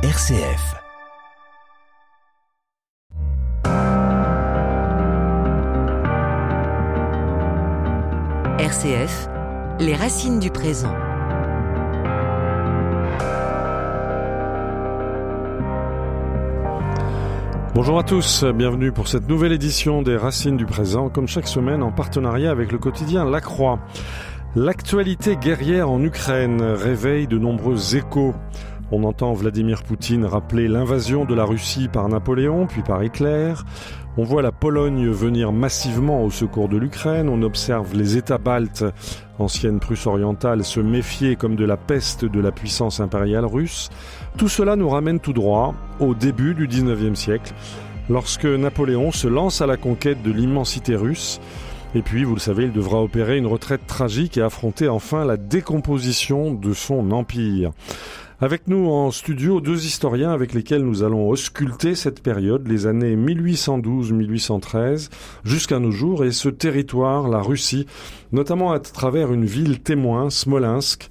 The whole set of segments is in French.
RCF. RCF, les racines du présent. Bonjour à tous, bienvenue pour cette nouvelle édition des Racines du présent, comme chaque semaine en partenariat avec le quotidien La Croix. L'actualité guerrière en Ukraine réveille de nombreux échos. On entend Vladimir Poutine rappeler l'invasion de la Russie par Napoléon, puis par Hitler. On voit la Pologne venir massivement au secours de l'Ukraine. On observe les États baltes, ancienne Prusse orientale, se méfier comme de la peste de la puissance impériale russe. Tout cela nous ramène tout droit au début du 19e siècle, lorsque Napoléon se lance à la conquête de l'immensité russe. Et puis, vous le savez, il devra opérer une retraite tragique et affronter enfin la décomposition de son empire. Avec nous en studio, deux historiens avec lesquels nous allons ausculter cette période, les années 1812-1813, jusqu'à nos jours, et ce territoire, la Russie, notamment à travers une ville témoin, Smolensk,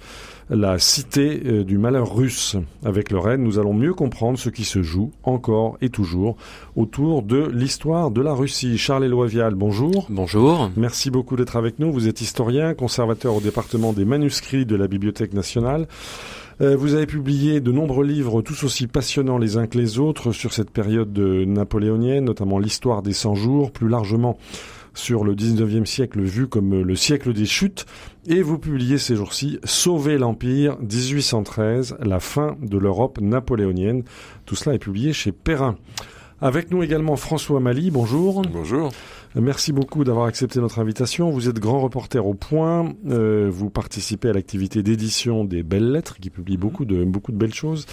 la cité euh, du malheur russe. Avec le Rennes, nous allons mieux comprendre ce qui se joue encore et toujours autour de l'histoire de la Russie. Charles-Éloi Vial, bonjour. Bonjour. Merci beaucoup d'être avec nous. Vous êtes historien, conservateur au département des manuscrits de la Bibliothèque nationale. Euh, vous avez publié de nombreux livres tous aussi passionnants les uns que les autres sur cette période napoléonienne, notamment l'histoire des 100 jours, plus largement sur le 19e siècle vu comme le siècle des chutes. Et vous publiez ces jours-ci Sauver l'Empire 1813, la fin de l'Europe napoléonienne. Tout cela est publié chez Perrin. Avec nous également François Mali, bonjour. Bonjour. Merci beaucoup d'avoir accepté notre invitation. Vous êtes grand reporter au Point. Euh, vous participez à l'activité d'édition des Belles Lettres, qui publie beaucoup de beaucoup de belles choses.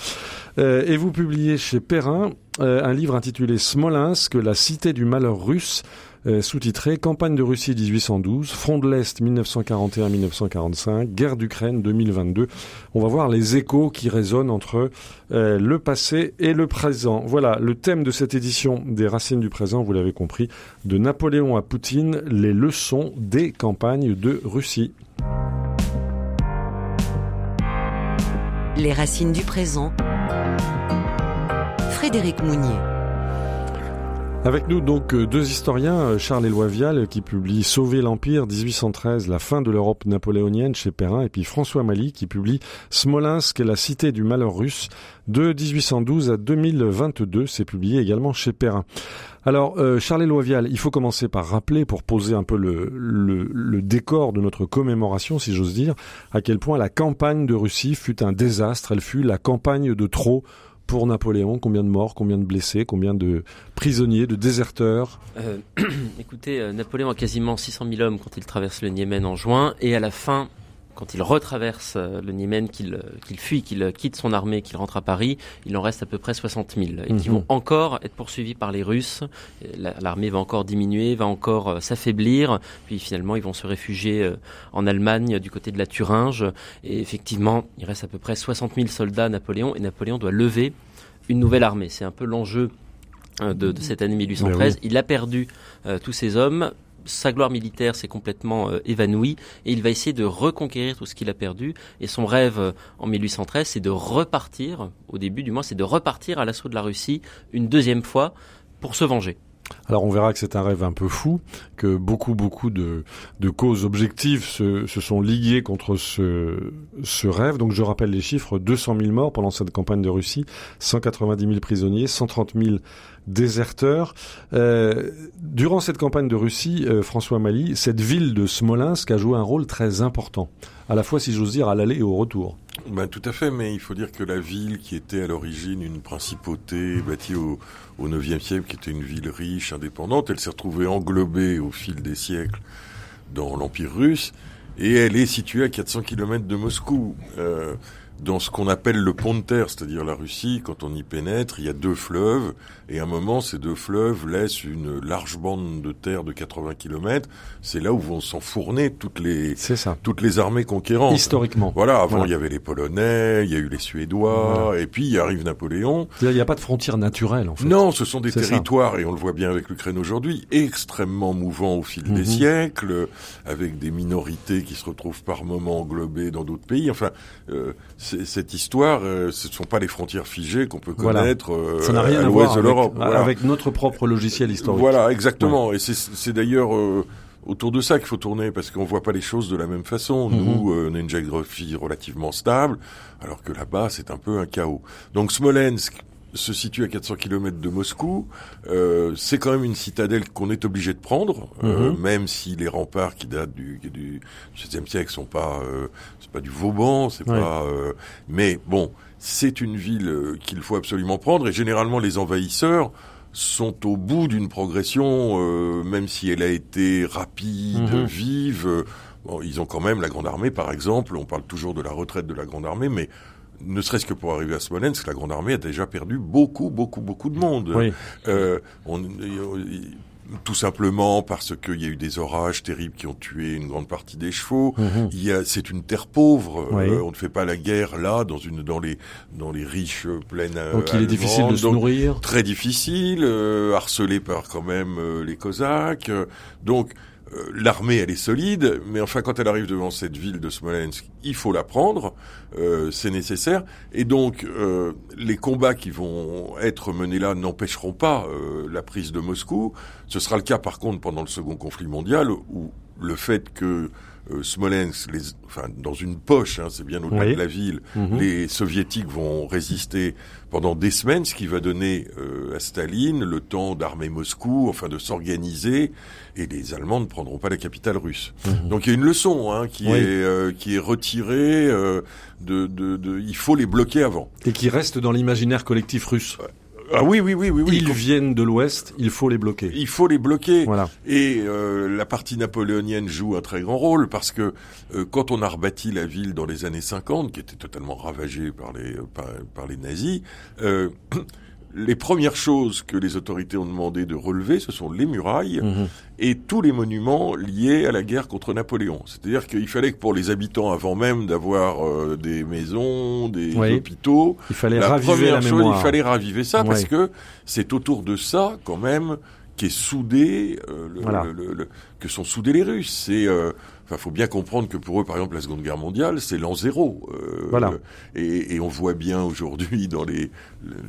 Euh, et vous publiez chez Perrin euh, un livre intitulé Smolensk, la cité du malheur russe, euh, sous-titré Campagne de Russie 1812, Front de l'Est 1941-1945, Guerre d'Ukraine 2022. On va voir les échos qui résonnent entre euh, le passé et le présent. Voilà, le thème de cette édition des Racines du présent, vous l'avez compris, de Napoléon à Poutine, les leçons des campagnes de Russie. Les racines du présent. Frédéric Mounier. Avec nous donc euh, deux historiens, euh, Charles Éloi Vial qui publie Sauver l'Empire 1813, la fin de l'Europe napoléonienne chez Perrin, et puis François Mali qui publie Smolensk, la cité du malheur russe de 1812 à 2022, c'est publié également chez Perrin. Alors, euh, Charles Éloi Vial, il faut commencer par rappeler, pour poser un peu le décor de notre commémoration, si j'ose dire, à quel point la campagne de Russie fut un désastre, elle fut la campagne de trop pour Napoléon Combien de morts, combien de blessés, combien de prisonniers, de déserteurs euh, Écoutez, euh, Napoléon a quasiment 600 000 hommes quand il traverse le Niémen en juin, et à la fin, quand il retraverse euh, le Niémen, qu'il qu'il fuit, qu'il quitte son armée, qu'il rentre à Paris, il en reste à peu près 60 000, et qui Mhm. vont encore être poursuivis par les Russes. La- L'armée va encore diminuer, va encore euh, s'affaiblir, puis finalement ils vont se réfugier euh, en Allemagne du côté de la Thuringe, et effectivement il reste à peu près 60 000 soldats à Napoléon, et Napoléon doit lever une nouvelle armée. C'est un peu l'enjeu euh, de, de cette année 1813. Il a perdu euh, tous ses hommes. Sa gloire militaire s'est complètement euh, évanouie et il va essayer de reconquérir tout ce qu'il a perdu. Et son rêve euh, en 1813, c'est de repartir, au début du mois, c'est de repartir à l'assaut de la Russie une deuxième fois pour se venger. Alors on verra que c'est un rêve un peu fou, que beaucoup beaucoup de, causes objectives se, sont liguées contre ce rêve. Donc je rappelle les chiffres, 200 000 morts pendant cette campagne de Russie, 190 000 prisonniers, 130 000 déserteurs. Euh, durant cette campagne de Russie, euh, François Mali, cette ville de Smolensk a joué un rôle très important, à la fois si j'ose dire à l'aller et au retour. Ben, tout à fait, mais il faut dire que la ville qui était à l'origine une principauté bâtie au, au 9e siècle, qui était une ville riche, indépendante, elle s'est retrouvée englobée au fil des siècles dans l'Empire russe, et elle est située à 400 km de Moscou. Euh, dans ce qu'on appelle le pont de terre, c'est-à-dire la Russie, quand on y pénètre, il y a deux fleuves, et à un moment, ces deux fleuves laissent une large bande de terre de 80 km. C'est là où vont s'enfourner toutes les ça. toutes les armées conquérantes. Historiquement. Voilà, avant Voilà. il y avait les Polonais, il y a eu les Suédois, et puis il arrive Napoléon. Il n'y a pas de frontière naturelle en fait. Non, ce sont des ça. territoires, et on le voit bien avec l'Ukraine aujourd'hui, extrêmement mouvants au fil Mhm. des siècles, avec des minorités qui se retrouvent par moments englobées dans d'autres pays. Enfin, euh, cette histoire, euh, ce ne sont pas les frontières figées qu'on peut Voilà. connaître euh, Ça n'a rien à à l'ouest de l'Europe. Voilà. avec notre propre logiciel historique. Voilà, exactement. Et c'est- c'est d'ailleurs euh, autour de ça qu'il faut tourner, parce qu'on voit pas les choses de la même façon. Mhm. Nous, euh, on a une géographie relativement stable, alors que là-bas, c'est un peu un chaos. Donc Smolensk se situe à 400 km de Moscou. Euh, c'est quand même une citadelle qu'on est obligé de prendre, euh, Mhm. même si les remparts qui datent du, du XVIIe siècle sont pas, euh, c'est pas du Vauban, c'est Ouais. pas. euh, mais bon, c'est une ville euh, qu'il faut absolument prendre. Et généralement, les envahisseurs sont au bout d'une progression, euh, même si elle a été rapide, Mhm. vive. bon, ils ont quand même la Grande Armée, par exemple. On parle toujours de la retraite de la Grande Armée, mais ne serait-ce que pour arriver à Smolensk, la Grande Armée a déjà perdu beaucoup, beaucoup, beaucoup de monde. Oui. Euh, on- euh, tout simplement parce qu'il y a eu des orages terribles qui ont tué une grande partie des chevaux. Il y a, c'est une terre pauvre. Oui. Euh, on ne fait pas la guerre là, dans une, dans les, dans les riches plaines. euh, Donc il est difficile de se Donc, nourrir. Très difficile, euh, harcelé par quand même les Cosaques. Donc euh, l'armée, elle est solide, mais enfin quand elle arrive devant cette ville de Smolensk, il faut la prendre, euh, c'est nécessaire. Et donc euh, les combats qui vont être menés là n'empêcheront pas euh, la prise de Moscou. Ce sera le cas par contre pendant le second conflit mondial, où le fait que euh, Smolensk, les, enfin dans une poche, hein, c'est bien au-delà Oui. de la ville, Mhm. les soviétiques vont résister pendant des semaines, ce qui va donner euh, à Staline le temps d'armer Moscou, enfin de s'organiser, et les Allemands ne prendront pas la capitale russe. Mhm. Donc il y a une leçon hein, qui Oui. est euh, qui est retirée euh, de, de, de, il faut les bloquer avant. Et qui reste dans l'imaginaire collectif russe. Ah oui oui oui oui oui. Ils viennent de l'Ouest, il faut les bloquer. Il faut les bloquer. Voilà. Et euh, la partie napoléonienne joue un très grand rôle parce que euh, quand on a rebâti la ville dans les années 50, qui était totalement ravagée par les par, par les nazis, euh, les premières choses que les autorités ont demandé de relever, ce sont les murailles Mhm. et tous les monuments liés à la guerre contre Napoléon. C'est-à-dire qu'il fallait que pour les habitants, avant même d'avoir euh, des maisons, des Oui. hôpitaux, Il fallait la raviver première la chose, mémoire. il fallait raviver ça parce que c'est autour de ça, quand même, qu'est soudé, euh, le- Voilà. le- le- le- que sont soudés les Russes. C'est, euh, enfin, faut bien comprendre que pour eux, par exemple, la Seconde Guerre mondiale, c'est l'an zéro. euh, Voilà. Et, et on voit bien aujourd'hui dans les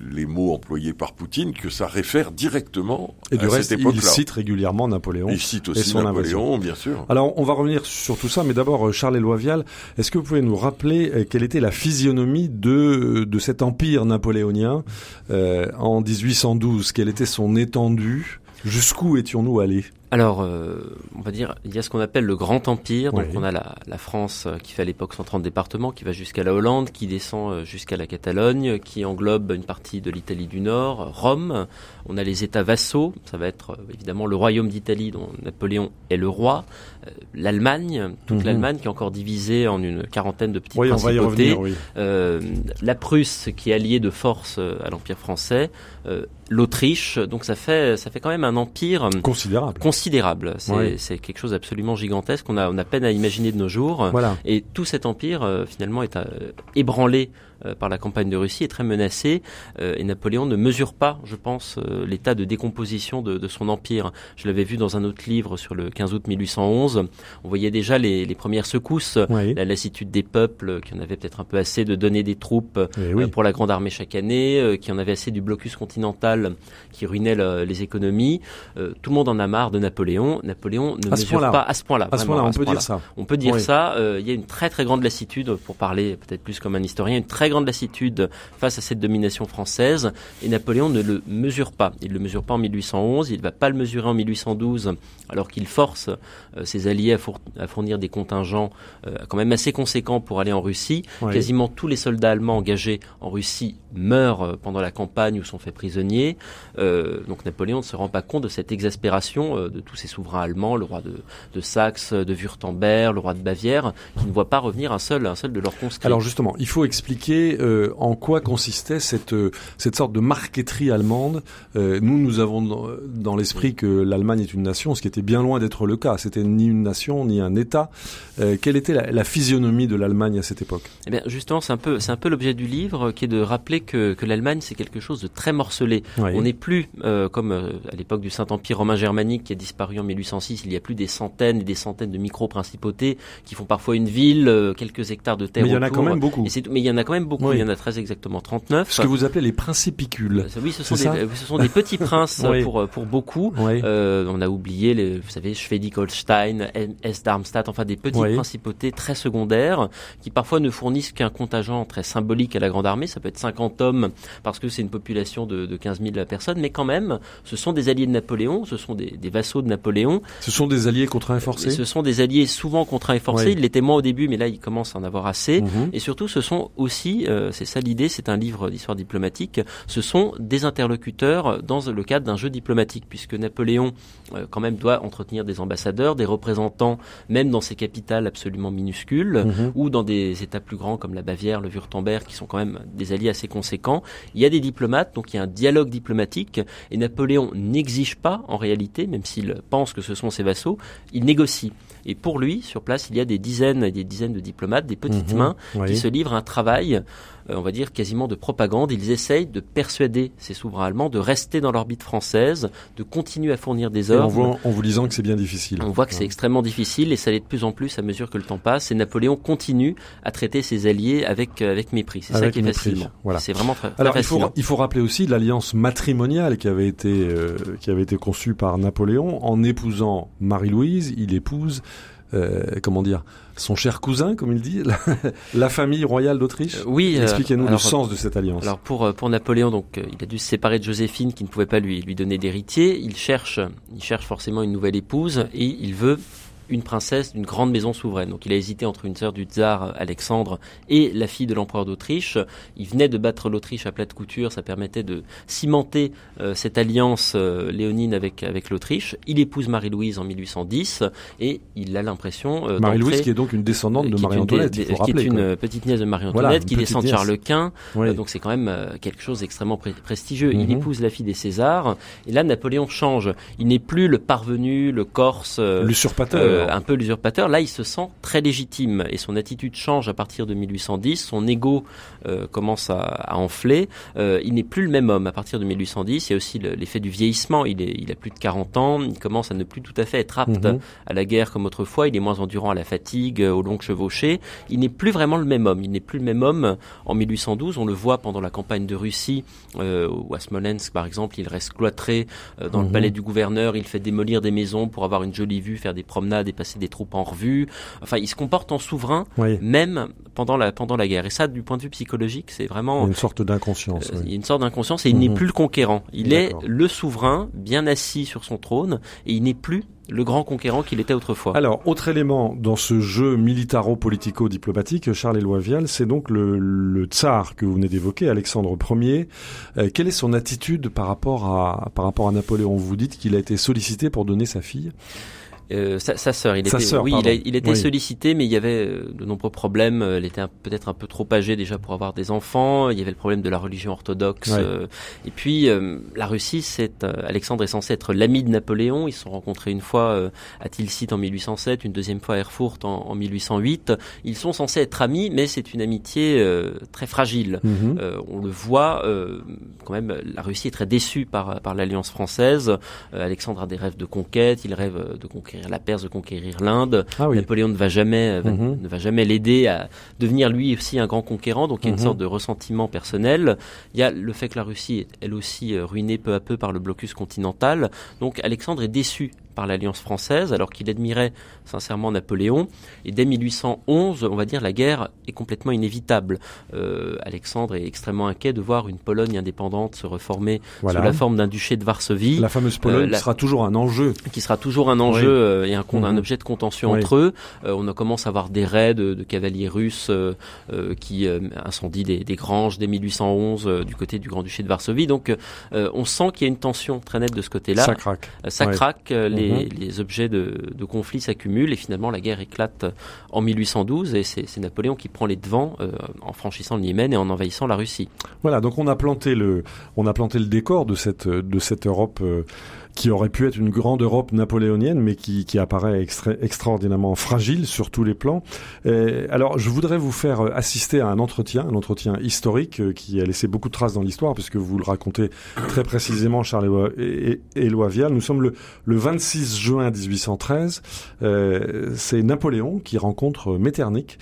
les mots employés par Poutine que ça réfère directement Et du à reste, cette il époque-là. cite régulièrement Napoléon. Il cite et aussi son Napoléon, bien sûr. Alors, on va revenir sur tout ça, mais d'abord, euh, Charles Éloi Vial, est-ce que vous pouvez nous rappeler euh, quelle était la physionomie de, de cet empire napoléonien euh, en 1812 Quelle était son étendue? Jusqu'où étions-nous allés? Alors, euh, on va dire, il y a ce qu'on appelle le Grand Empire. Donc, Oui. on a la, la France euh, qui fait à l'époque 130 départements, qui va jusqu'à la Hollande, qui descend euh, jusqu'à la Catalogne, qui englobe une partie de l'Italie du Nord, Rome. On a les États vassaux. Ça va être euh, évidemment le Royaume d'Italie, dont Napoléon est le roi. L'Allemagne, toute Mhm. l'Allemagne qui est encore divisée en une quarantaine de petites Oui, principautés. revenir. Euh, la Prusse qui est alliée de force à l'Empire français, euh, l'Autriche, donc ça fait ça fait quand même un empire Considérable. Considérable. C'est Ouais. quelque chose d'absolument gigantesque. On a on a peine à imaginer de nos jours. Voilà. Et tout cet empire euh, finalement est euh, ébranlé par la campagne de Russie, est très menacé. euh, et Napoléon ne mesure pas, je pense, euh, l'état de décomposition de, de son empire. Je l'avais vu dans un autre livre sur le 15 août 1811. On voyait déjà les, les premières secousses. Oui. La lassitude des peuples euh, qui en avaient peut-être un peu assez de donner des troupes Eh euh, oui. pour la grande armée chaque année, euh, qui en avait assez du blocus continental qui ruinait le- les économies. Euh, tout le monde en a marre de Napoléon. Napoléon ne À mesure point-là. pas à ce point-là. À ce moment-là, on peut point-là. dire ça. On peut dire ça. euh, il y a une très très grande lassitude, pour parler peut-être plus comme un historien, une très grande lassitude face à cette domination française. Et Napoléon ne le mesure pas. Il le mesure pas en 1811. Il va pas le mesurer en 1812, alors qu'il force euh, ses alliés à, four- à fournir des contingents euh, quand même assez conséquents pour aller en Russie. Oui. Quasiment tous les soldats allemands engagés en Russie meurent euh, pendant la campagne ou sont faits prisonniers. Euh, donc Napoléon ne se rend pas compte de cette exaspération de tous ces souverains allemands, le roi de, de Saxe, de Wurtemberg, le roi de Bavière, qui ne voient pas revenir un seul, un seul de leurs conscrits. Alors justement, il faut expliquer expliquer euh, en quoi consistait cette euh, cette sorte de marqueterie allemande. Euh, nous, nous avons dans, dans l'esprit que l'Allemagne est une nation, ce qui était bien loin d'être le cas. C'était ni une nation ni un État. Euh, quelle était la, la physionomie de l'Allemagne à cette époque? Eh bien, justement, c'est un peu, c'est un peu l'objet du livre, qui est de rappeler que, que l'Allemagne c'est quelque chose de très morcelé. Oui. On n'est plus comme à l'époque du Saint-Empire romain germanique qui a disparu en 1806. Il y a plus des centaines et des centaines de micro-principautés qui font parfois une ville, quelques hectares de terre. Mais il y en a quand même beaucoup. Mais il y en a quand même beaucoup. Oui. Il y en a très exactement 39. Ce que vous appelez les principicules. Euh, Oui, ce sont, C'est des, ça euh, ce sont des petits princes Oui. pour, euh, pour beaucoup. Oui. Euh, on a oublié, les, vous savez, Schleswig-Holstein, Hesse-Darmstadt, enfin des petites principautés très secondaires qui parfois ne fournissent qu'un contingent très symbolique à la grande armée. Ça peut être 50 hommes parce que c'est une population de, de 15 000 personnes, mais quand même, ce sont des alliés de Napoléon, ce sont des, des vassaux de Napoléon. Ce sont des alliés contraints et forcés. Ce sont des alliés souvent contraints et forcés. Ils l'étaient moins au début, mais là, ils commencent à en avoir assez. Mhm. Et surtout, ce sont aussi, euh, c'est ça l'idée, c'est un livre d'histoire diplomatique, ce sont des interlocuteurs dans le cadre d'un jeu diplomatique, puisque Napoléon, euh, quand même, doit entretenir des ambassadeurs, des représentants, même dans ces capitales absolument minuscules, Mhm. ou dans des États plus grands comme la Bavière, le Württemberg, qui sont quand même des alliés assez conséquents. Il y a des diplomates, donc il y a un dialogue diplomatique, et Napoléon n'exige pas, en réalité, même s'il pense que ce sont ses vassaux, il négocie. Et pour lui, sur place, il y a des dizaines et des dizaines de diplomates, des petites Mhm. mains, Oui. qui se livrent un travail, on va dire quasiment de propagande. Ils essayent de persuader ces souverains allemands de rester dans l'orbite française, de continuer à fournir des Et on ordres. voit en vous disant que c'est bien difficile. On voit que c'est extrêmement difficile et ça l'est de plus en plus à mesure que le temps passe. Et Napoléon continue à traiter ses alliés avec euh, avec mépris. C'est ça qui est fascinant. voilà. C'est vraiment très, très Alors il faut, il faut rappeler aussi l'alliance matrimoniale qui avait été euh, qui avait été conçue par Napoléon en épousant Marie-Louise, il épouse euh, comment dire son cher cousin comme il dit la, la famille royale d'Autriche. Euh, oui. euh, Expliquez-nous le sens de cette alliance. Alors pour euh, pour Napoléon, donc euh, il a dû se séparer de Joséphine qui ne pouvait pas lui lui donner d'héritier. Il cherche il cherche forcément une nouvelle épouse et il veut une princesse d'une grande maison souveraine. Donc il a hésité entre une sœur du tsar Alexandre et la fille de l'empereur d'Autriche. Il venait de battre l'Autriche à plate couture, ça permettait de cimenter euh, cette alliance euh, léonine avec avec l'Autriche. Il épouse Marie-Louise en 1810 et il a l'impression euh, Marie-Louise qui est donc une descendante de qui est une Marie-Antoinette, qui est une euh, petite nièce de Marie-Antoinette, Voilà, qui descend de. Charles Quint. Oui. Euh, donc c'est quand même euh, quelque chose d'extrêmement pré- prestigieux. Il Mhm. épouse la fille des Césars. Et là, Napoléon change. Il n'est plus le parvenu, le corse, euh, L'usurpateur. Euh, un peu l'usurpateur. Là, il se sent très légitime et son attitude change à partir de 1810. Son ego euh, commence à, à enfler. Euh, il n'est plus le même homme à partir de 1810. Il y a aussi le- l'effet du vieillissement. Il, est, il a plus de 40 ans. Il commence à ne plus tout à fait être apte Mhm. à la guerre comme autrefois. Il est moins endurant à la fatigue, euh, aux longues chevauchées. Il n'est plus vraiment le même homme. Il n'est plus le même homme en 1812. On le voit pendant la campagne de Russie, ou à Smolensk par exemple. Il reste cloîtré dans Mhm. le palais du gouverneur. Il fait démolir des maisons pour avoir une jolie vue, faire des promenades et passer des troupes en revue. Enfin, il se comporte en souverain, Oui. même pendant la pendant la guerre. Et ça, du point de vue psychologique, c'est vraiment une sorte d'inconscience. euh, oui. il y a une sorte d'inconscience et il n'est Mhm. plus le conquérant. Il est le souverain, bien assis sur son trône, et il n'est plus le grand conquérant qu'il était autrefois. Alors, autre élément dans ce jeu militaro-politico-diplomatique, Charles Éloi Vial, c'est donc le, le tsar que vous venez d'évoquer, Alexandre Ier. Euh, quelle est son attitude par rapport à par rapport à Napoléon? Vous dites qu'il a été sollicité pour donner sa fille. Euh, sa, sa sœur, il Sa était, sœur, oui, il, a- il était Oui. sollicité, mais il y avait euh, de nombreux problèmes. Euh, Elle était peut-être un peu trop âgée déjà pour avoir des enfants. Il y avait le problème de la religion orthodoxe. Ouais. euh, et puis, euh, la Russie, c'est euh, Alexandre est censé être l'ami de Napoléon. Ils se sont rencontrés une fois euh, à Tilsit en 1807, une deuxième fois à Erfurt en, en 1808. Ils sont censés être amis, mais c'est une amitié euh, très fragile. Euh, on le voit, euh, quand même, la Russie est très déçue par, par l'alliance française. Euh, Alexandre a des rêves de conquête, il rêve de conquérir la Perse, de conquérir l'Inde. Ah oui. Napoléon ne va jamais, euh, va- Mhm. ne va jamais l'aider à devenir lui aussi un grand conquérant. Donc il y a une Mhm. sorte de ressentiment personnel. Il y a le fait que la Russie est elle aussi euh, ruinée peu à peu par le blocus continental. Donc Alexandre est déçu par l'alliance française, alors qu'il admirait sincèrement Napoléon. Et dès 1811, on va dire, la guerre est complètement inévitable. Euh, Alexandre est extrêmement inquiet de voir une Pologne indépendante se reformer Voilà. sous la forme d'un duché de Varsovie, La fameuse Pologne Euh, la- sera toujours un enjeu. qui sera toujours un enjeu Oui. euh, et un, Mhm. objet de contention Oui. entre eux. Euh, on a commencé à avoir des raids de, de cavaliers russes qui incendient des, des granges dès 1811 euh, du côté du Grand-Duché de Varsovie. Donc on sent qu'il y a une tension très nette de ce côté-là. Ça craque. Ça craque. Les, les, les objets de, de conflit s'accumulent et finalement la guerre éclate en 1812 et c'est Napoléon qui prend les devants euh, en franchissant le Yémen et en envahissant la Russie. Voilà, donc on a planté le, on a planté le décor de cette, de cette Europe. Euh, qui aurait pu être une grande Europe napoléonienne, mais qui, qui apparaît extra, extraordinairement fragile sur tous les plans. Et alors, je voudrais vous faire assister à un entretien, un entretien historique euh, qui a laissé beaucoup de traces dans l'histoire, puisque vous le racontez très précisément, Charles Éloi Vial. Nous sommes le, le 26 juin 1813. Euh, C'est Napoléon qui rencontre Metternich.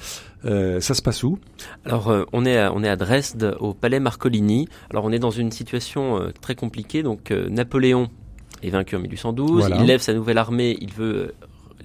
Euh, ça se passe où? Alors euh, on est à, on est à Dresde au palais Marcolini. Alors on est dans une situation euh, très compliquée. Donc euh, Napoléon est vaincu en 1812. Voilà. Il lève sa nouvelle armée. Il veut euh,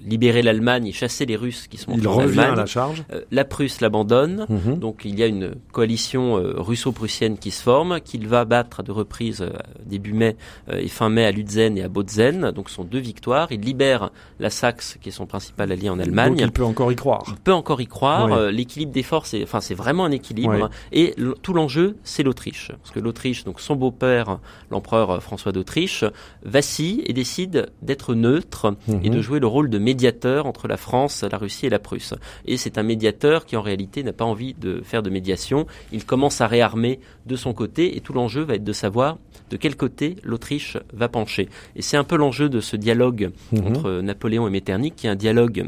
libérer l'Allemagne et chasser les Russes qui sont Il en revient à la charge. Euh, la Prusse l'abandonne. Mhm. Donc il y a une coalition euh, russo-prussienne qui se forme, qu'il va battre à deux reprises euh, début mai et fin mai à Lutzen et à Bautzen. Donc ce sont deux victoires. Il libère la Saxe, qui est son principal allié en Allemagne. Donc il peut encore y croire. On peut encore y croire. Oui. L'équilibre des forces, c'est, enfin, c'est vraiment un équilibre. Oui. Et tout l'enjeu, c'est l'Autriche, parce que l'Autriche, donc son beau-père, l'empereur François d'Autriche, vacille et décide d'être neutre et Mhm. de jouer le rôle de médiateur entre la France, la Russie et la Prusse. Et c'est un médiateur qui, en réalité, n'a pas envie de faire de médiation. Il commence à réarmer de son côté, et tout l'enjeu va être de savoir de quel côté l'Autriche va pencher. Et c'est un peu l'enjeu de ce dialogue Mhm. entre Napoléon et Metternich, qui est un dialogue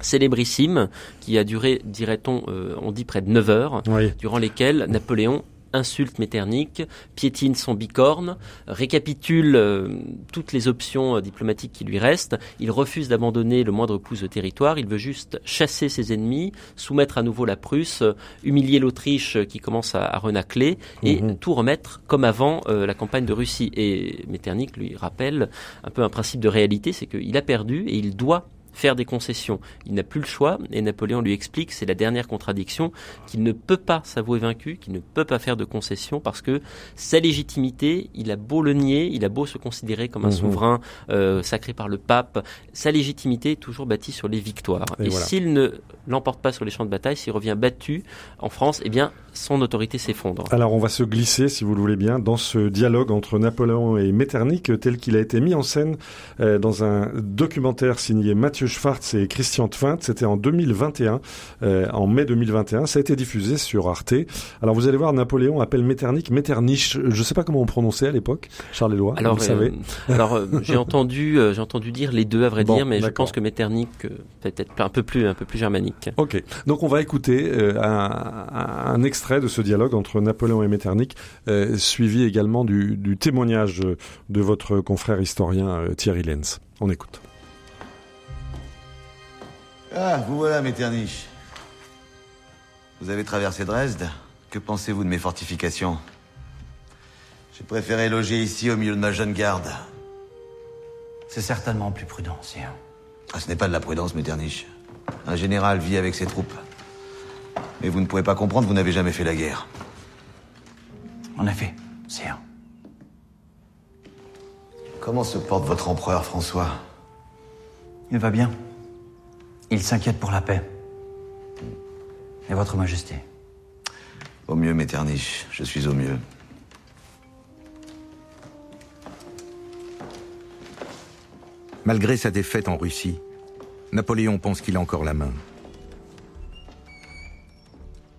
célébrissime qui a duré, dirait-on, euh, on dit près de 9 heures, Oui. durant lesquelles Napoléon insulte Metternich, piétine son bicorne, récapitule euh, toutes les options euh, diplomatiques qui lui restent. Il refuse d'abandonner le moindre pouce de territoire. Il veut juste chasser ses ennemis, soumettre à nouveau la Prusse, euh, humilier l'Autriche qui commence à, à renacler et Mhm. tout remettre comme avant la campagne de Russie. Et Metternich lui rappelle un peu un principe de réalité, c'est qu'il a perdu et il doit faire des concessions. Il n'a plus le choix et Napoléon lui explique, c'est la dernière contradiction, qu'il ne peut pas s'avouer vaincu, qu'il ne peut pas faire de concessions parce que sa légitimité, il a beau le nier, il a beau se considérer comme un Mhm. souverain euh, sacré par le pape, sa légitimité est toujours bâtie sur les victoires. Et Et, voilà. s'il ne l'emporte pas sur les champs de bataille, s'il revient battu en France, eh bien son autorité s'effondre. Alors on va se glisser, si vous le voulez bien, dans ce dialogue entre Napoléon et Metternich, tel qu'il a été mis en scène euh, dans un documentaire signé Mathieu Schwartz et Christian Twint. C'était en 2021, euh, en mai 2021. Ça a été diffusé sur Arte. Alors vous allez voir, Napoléon appelle Metternich Metternich. Je ne sais pas comment on prononçait à l'époque, Charles Éloi. Alors, vous savez. euh, alors euh, j'ai entendu, j'ai entendu dire les deux à vrai Bon, dire, mais je pense que Metternich peut-être un peu plus, un peu plus germanique. Ok, donc on va écouter un, un extrait de ce dialogue entre Napoléon et Metternich, suivi également du, du témoignage de votre confrère historien Thierry Lenz. On écoute. Ah, vous voilà, Metternich. Vous avez traversé Dresde. Que pensez-vous de mes fortifications? J'ai préféré loger ici au milieu de ma jeune garde. C'est certainement plus prudent, sire. Ah, ce n'est pas de la prudence, Metternich. Un général vit avec ses troupes. Mais vous ne pouvez pas comprendre, vous n'avez jamais fait la guerre. En effet, sire. Comment se porte votre empereur, François? Il va bien. Il s'inquiète pour la paix. Et votre majesté Au mieux, Metternich. Je suis au mieux. Malgré sa défaite en Russie, Napoléon pense qu'il a encore la main.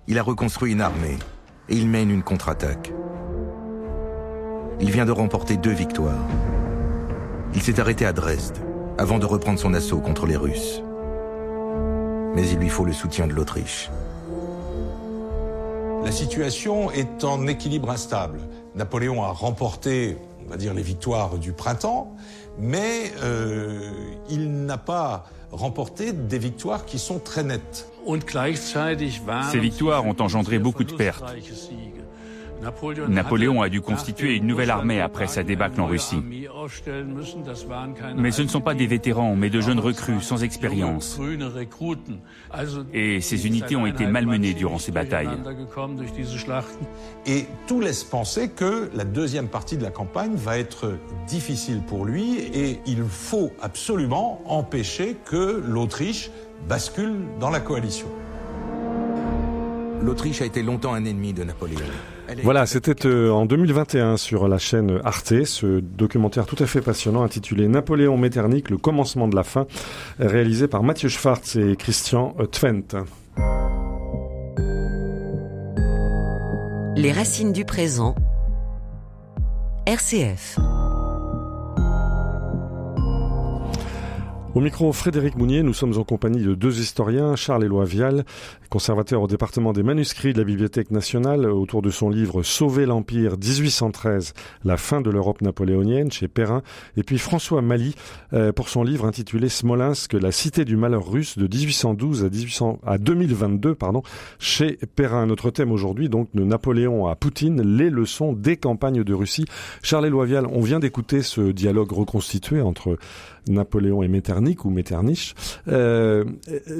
Il a reconstruit une armée et il mène une contre-attaque. Il vient de remporter deux victoires. Il s'est arrêté à Dresde avant de reprendre son assaut contre les Russes. Mais il lui faut le soutien de l'Autriche. La situation est en équilibre instable. Napoléon a remporté, on va dire, les victoires du printemps, mais euh, il n'a pas remporté des victoires qui sont très nettes. Ces victoires ont engendré beaucoup de pertes. Napoléon a dû constituer une nouvelle armée après sa débâcle en Russie. Mais ce ne sont pas des vétérans, mais de jeunes recrues sans expérience. Et ces unités ont été malmenées durant ces batailles. Et tout laisse penser que la deuxième partie de la campagne va être difficile pour lui et il faut absolument empêcher que l'Autriche bascule dans la coalition. L'Autriche a été longtemps un ennemi de Napoléon. Voilà, c'était euh, en 2021 sur la chaîne Arte, ce documentaire tout à fait passionnant intitulé Napoléon Metternich, le commencement de la fin, réalisé par Mathieu Schwartz et Christian Twent. Les racines du présent. RCF. Au micro, Frédéric Mounier, nous sommes en compagnie de deux historiens, Charles Éloi Vial, conservateur au département des manuscrits de la Bibliothèque nationale, autour de son livre Sauver l'Empire 1813, la fin de l'Europe napoléonienne, chez Perrin, et puis François Mali, euh, pour son livre intitulé Smolensk, la cité du malheur russe de 1812 à, 1800, à 2022, pardon, chez Perrin. Notre thème aujourd'hui, donc, de Napoléon à Poutine, les leçons des campagnes de Russie. Charles Éloi Vial, on vient d'écouter ce dialogue reconstitué entre Napoléon et Metternich ou Metternich. Euh,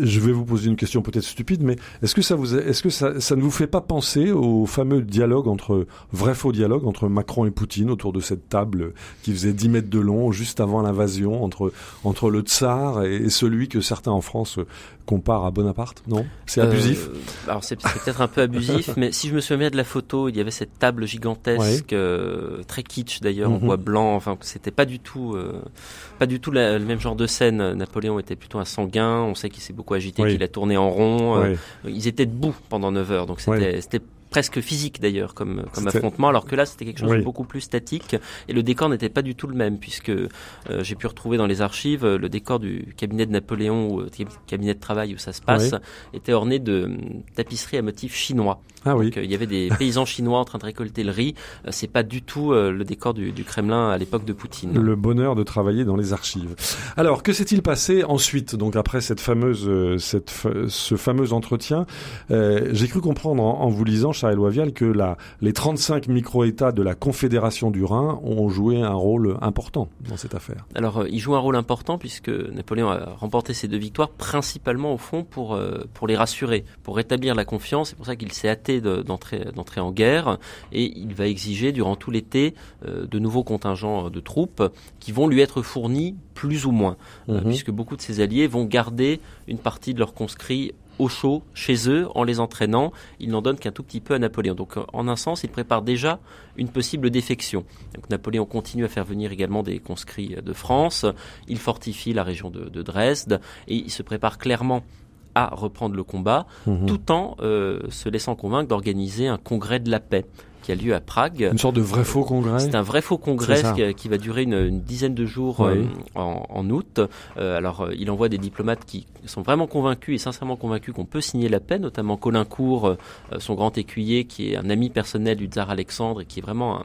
je vais vous poser une question peut-être stupide, mais est-ce que ça vous, est-ce que ça, ça, ne vous fait pas penser au fameux dialogue entre vrai faux dialogue entre Macron et Poutine autour de cette table qui faisait 10 mètres de long juste avant l'invasion entre entre le tsar et celui que certains en France comparent à Bonaparte Non, c'est euh, abusif. alors c'est, peut-être un peu abusif, mais si je me souviens de la photo, il y avait cette table gigantesque, euh, très kitsch d'ailleurs, en mhm. bois blanc. Enfin, c'était pas du tout, pas du tout le même genre de scène. Napoléon était plutôt un sanguin. On sait qu'il s'est beaucoup agité, qu'il a tourné en rond. Euh, ils étaient debout pendant 9 heures. Donc c'était presque physique d'ailleurs comme, comme affrontement, alors que là c'était quelque chose de beaucoup plus statique et le décor n'était pas du tout le même puisque euh, j'ai pu retrouver dans les archives le décor du cabinet de Napoléon ou euh, cabinet de travail où ça se passe était orné de tapisseries à motifs chinois. Ah oui. il y avait des paysans chinois en train de récolter le riz. c'est pas du tout le décor du, du Kremlin à l'époque de Poutine. Le bonheur de travailler dans les archives. Alors que s'est-il passé ensuite donc après cette fameuse cette ce fameux entretien? Euh, J'ai cru comprendre en, en vous lisant Charles Loavial que la, les 35 micro-États de la Confédération du Rhin ont joué un rôle important dans cette affaire. Alors, euh, ils jouent un rôle important puisque Napoléon a remporté ces deux victoires principalement au fond pour, euh, pour les rassurer, pour rétablir la confiance. C'est pour ça qu'il s'est hâté d'entrer d'entrer en guerre et il va exiger durant tout l'été euh, de nouveaux contingents de troupes qui vont lui être fournis plus ou moins, mhm. puisque beaucoup de ses alliés vont garder une partie de leurs conscrits au chaud chez eux en les entraînant. Il n'en donne qu'un tout petit peu à Napoléon. Donc euh, en un sens, il prépare déjà une possible défection. Donc, Napoléon continue à faire venir également des conscrits de France. Il fortifie la région de, Dresde et il se prépare clairement à reprendre le combat, mhm. tout en euh, se laissant convaincre d'organiser un congrès de la paix qui a lieu à Prague. Une sorte de vrai faux congrès. C'est un vrai faux congrès qui, va durer une, dizaine de jours euh, en, août. Euh, alors, euh, il envoie des diplomates qui sont vraiment convaincus et sincèrement convaincus qu'on peut signer la paix, notamment Colincourt, son grand écuyer, qui est un ami personnel du tsar Alexandre et qui est vraiment un,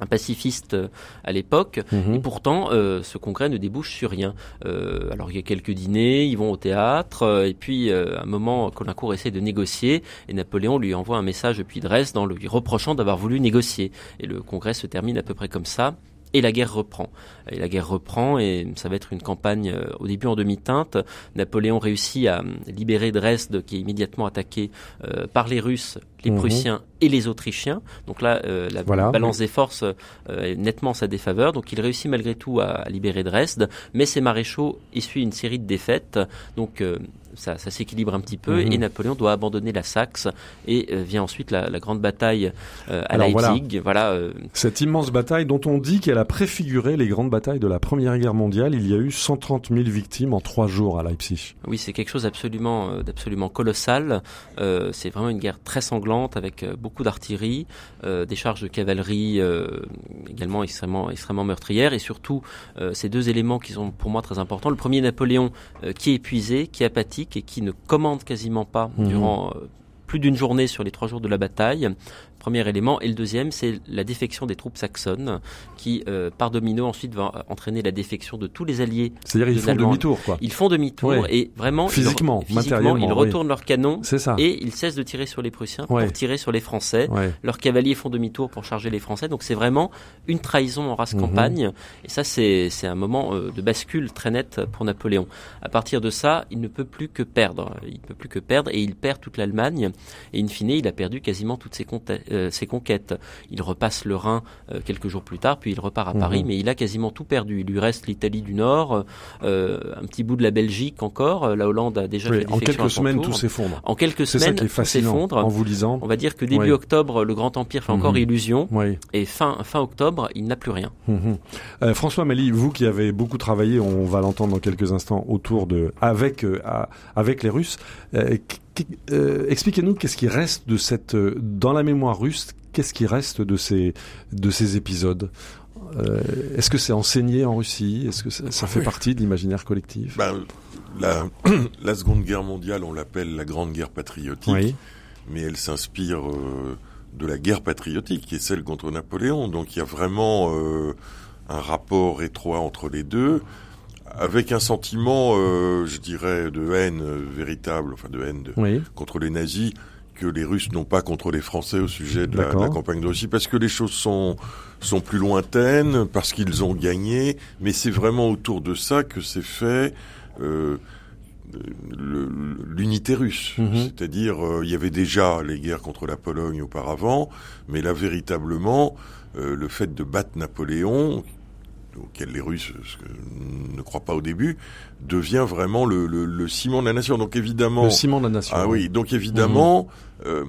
un pacifiste euh, à l'époque, mhm. et pourtant euh, ce congrès ne débouche sur rien. Euh, alors il y a quelques dîners, ils vont au théâtre, et puis à un moment, Colincourt essaie de négocier, et Napoléon lui envoie un message depuis Dresde en lui reprochant d'avoir voulu négocier. Et le congrès se termine à peu près comme ça. Et la guerre reprend. Et la guerre reprend et ça va être une campagne au début en demi-teinte. Napoléon réussit à libérer Dresde qui est immédiatement attaqué par les Russes les mhm. Prussiens et les Autrichiens. Donc là, euh, la balance des forces euh, est nettement en sa défaveur. Donc il réussit malgré tout à, libérer Dresde, mais ses maréchaux essuient une série de défaites. Donc euh, ça, s'équilibre un petit peu mhm. et Napoléon doit abandonner la Saxe et vient ensuite la, grande bataille à Leipzig. Voilà. Cette immense bataille dont on dit qu'elle a préfiguré les grandes batailles de la Première Guerre mondiale. Il y a eu 130 000 victimes en trois jours à Leipzig. Oui, c'est quelque chose d'absolument, d'absolument colossal. c'est vraiment une guerre très sanglante avec euh, beaucoup d'artillerie, euh, des charges de cavalerie euh, également extrêmement, extrêmement meurtrières et surtout ces deux éléments qui sont pour moi très importants. Le premier, Napoléon, qui est épuisé, qui est apathique et qui ne commande quasiment pas mhm. durant plus d'une journée sur les trois jours de la bataille premier élément. Et le deuxième, c'est la défection des troupes saxonnes, qui, euh, par domino, ensuite va entraîner la défection de tous les alliés. C'est-à-dire ils font demi-tour, quoi. Ils font demi-tour et vraiment, physiquement, ils, physiquement, ils retournent leurs canons ça. et ils cessent de tirer sur les Prussiens pour tirer sur les Français. Leurs cavaliers font demi-tour pour charger les Français. Donc c'est vraiment une trahison en race mhm. campagne. Et ça, c'est un moment euh, de bascule très net pour Napoléon. À partir de ça, il ne peut plus que perdre. Il ne peut plus que perdre et il perd toute l'Allemagne. Et in fine, il a perdu quasiment toutes ses, ses conquêtes. Il repasse le Rhin quelques jours plus tard, puis il repart à Mhm. Paris, mais il a quasiment tout perdu. Il lui reste l'Italie du Nord, un petit bout de la Belgique encore. La Hollande a déjà Oui, fait en quelques à son semaine, tour. tout s'effondre. En quelques C'est ça semaines, qui est tout fascinant s'effondre. en vous lisant. On va dire que début Oui. octobre, le Grand Empire fait encore Mhm. illusion, Oui. et fin fin octobre, il n'a plus rien. Mhm. Euh, François Mali, vous qui avez beaucoup travaillé, on va l'entendre dans quelques instants, autour de avec euh, avec les Russes. euh, euh, Expliquez-nous qu'est-ce qui reste de cette euh, dans la mémoire russe. Qu'est-ce qui reste de ces de ces épisodes? Euh, Est-ce que c'est enseigné en Russie? Est-ce que ça, ça fait Oui. partie de l'imaginaire collectif? Ben, la, la Seconde Guerre mondiale, on l'appelle la Grande Guerre patriotique, Oui. mais elle s'inspire euh, de la guerre patriotique, qui est celle contre Napoléon. Donc il y a vraiment euh, un rapport étroit entre les deux, avec un sentiment, euh, je dirais, de haine euh, véritable, enfin de haine de, Oui. contre les nazis que les Russes n'ont pas contre les Français au sujet de la, de la D'accord. campagne de Russie, parce que les choses sont sont plus lointaines, parce qu'ils ont gagné, mais c'est vraiment autour de ça que s'est fait euh, l'unité russe. Mhm. C'est-à-dire, euh, il y avait déjà les guerres contre la Pologne auparavant, mais là, véritablement, euh, le fait de battre Napoléon, auquel les Russes ne croient pas au début, devient vraiment le, le- le ciment de la nation. Donc évidemment, Le ciment de la nation. ah oui, donc évidemment, euh,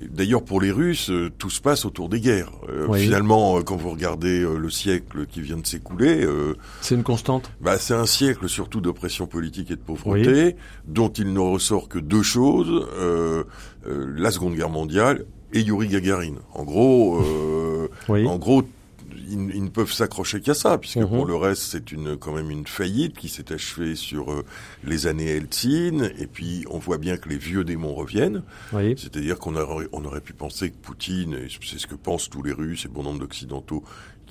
d'ailleurs pour les Russes, euh, tout se passe autour des guerres. Euh, Oui. Finalement, quand vous regardez le siècle qui vient de s'écouler, euh, C'est une constante. bah, c'est un siècle surtout d'oppression politique et de pauvreté, dont il ne ressort que deux choses la Seconde Guerre mondiale et Yuri Gagarin. En gros, Oui. en gros. Ils, ils ne peuvent s'accrocher qu'à ça, puisque Mhm. pour le reste, c'est une quand même une faillite qui s'est achevée sur euh, les années Eltsine, et puis on voit bien que les vieux démons reviennent. Oui. C'est-à-dire qu'on aurait, on aurait pu penser que Poutine, et c'est ce que pensent tous les Russes et bon nombre d'Occidentaux,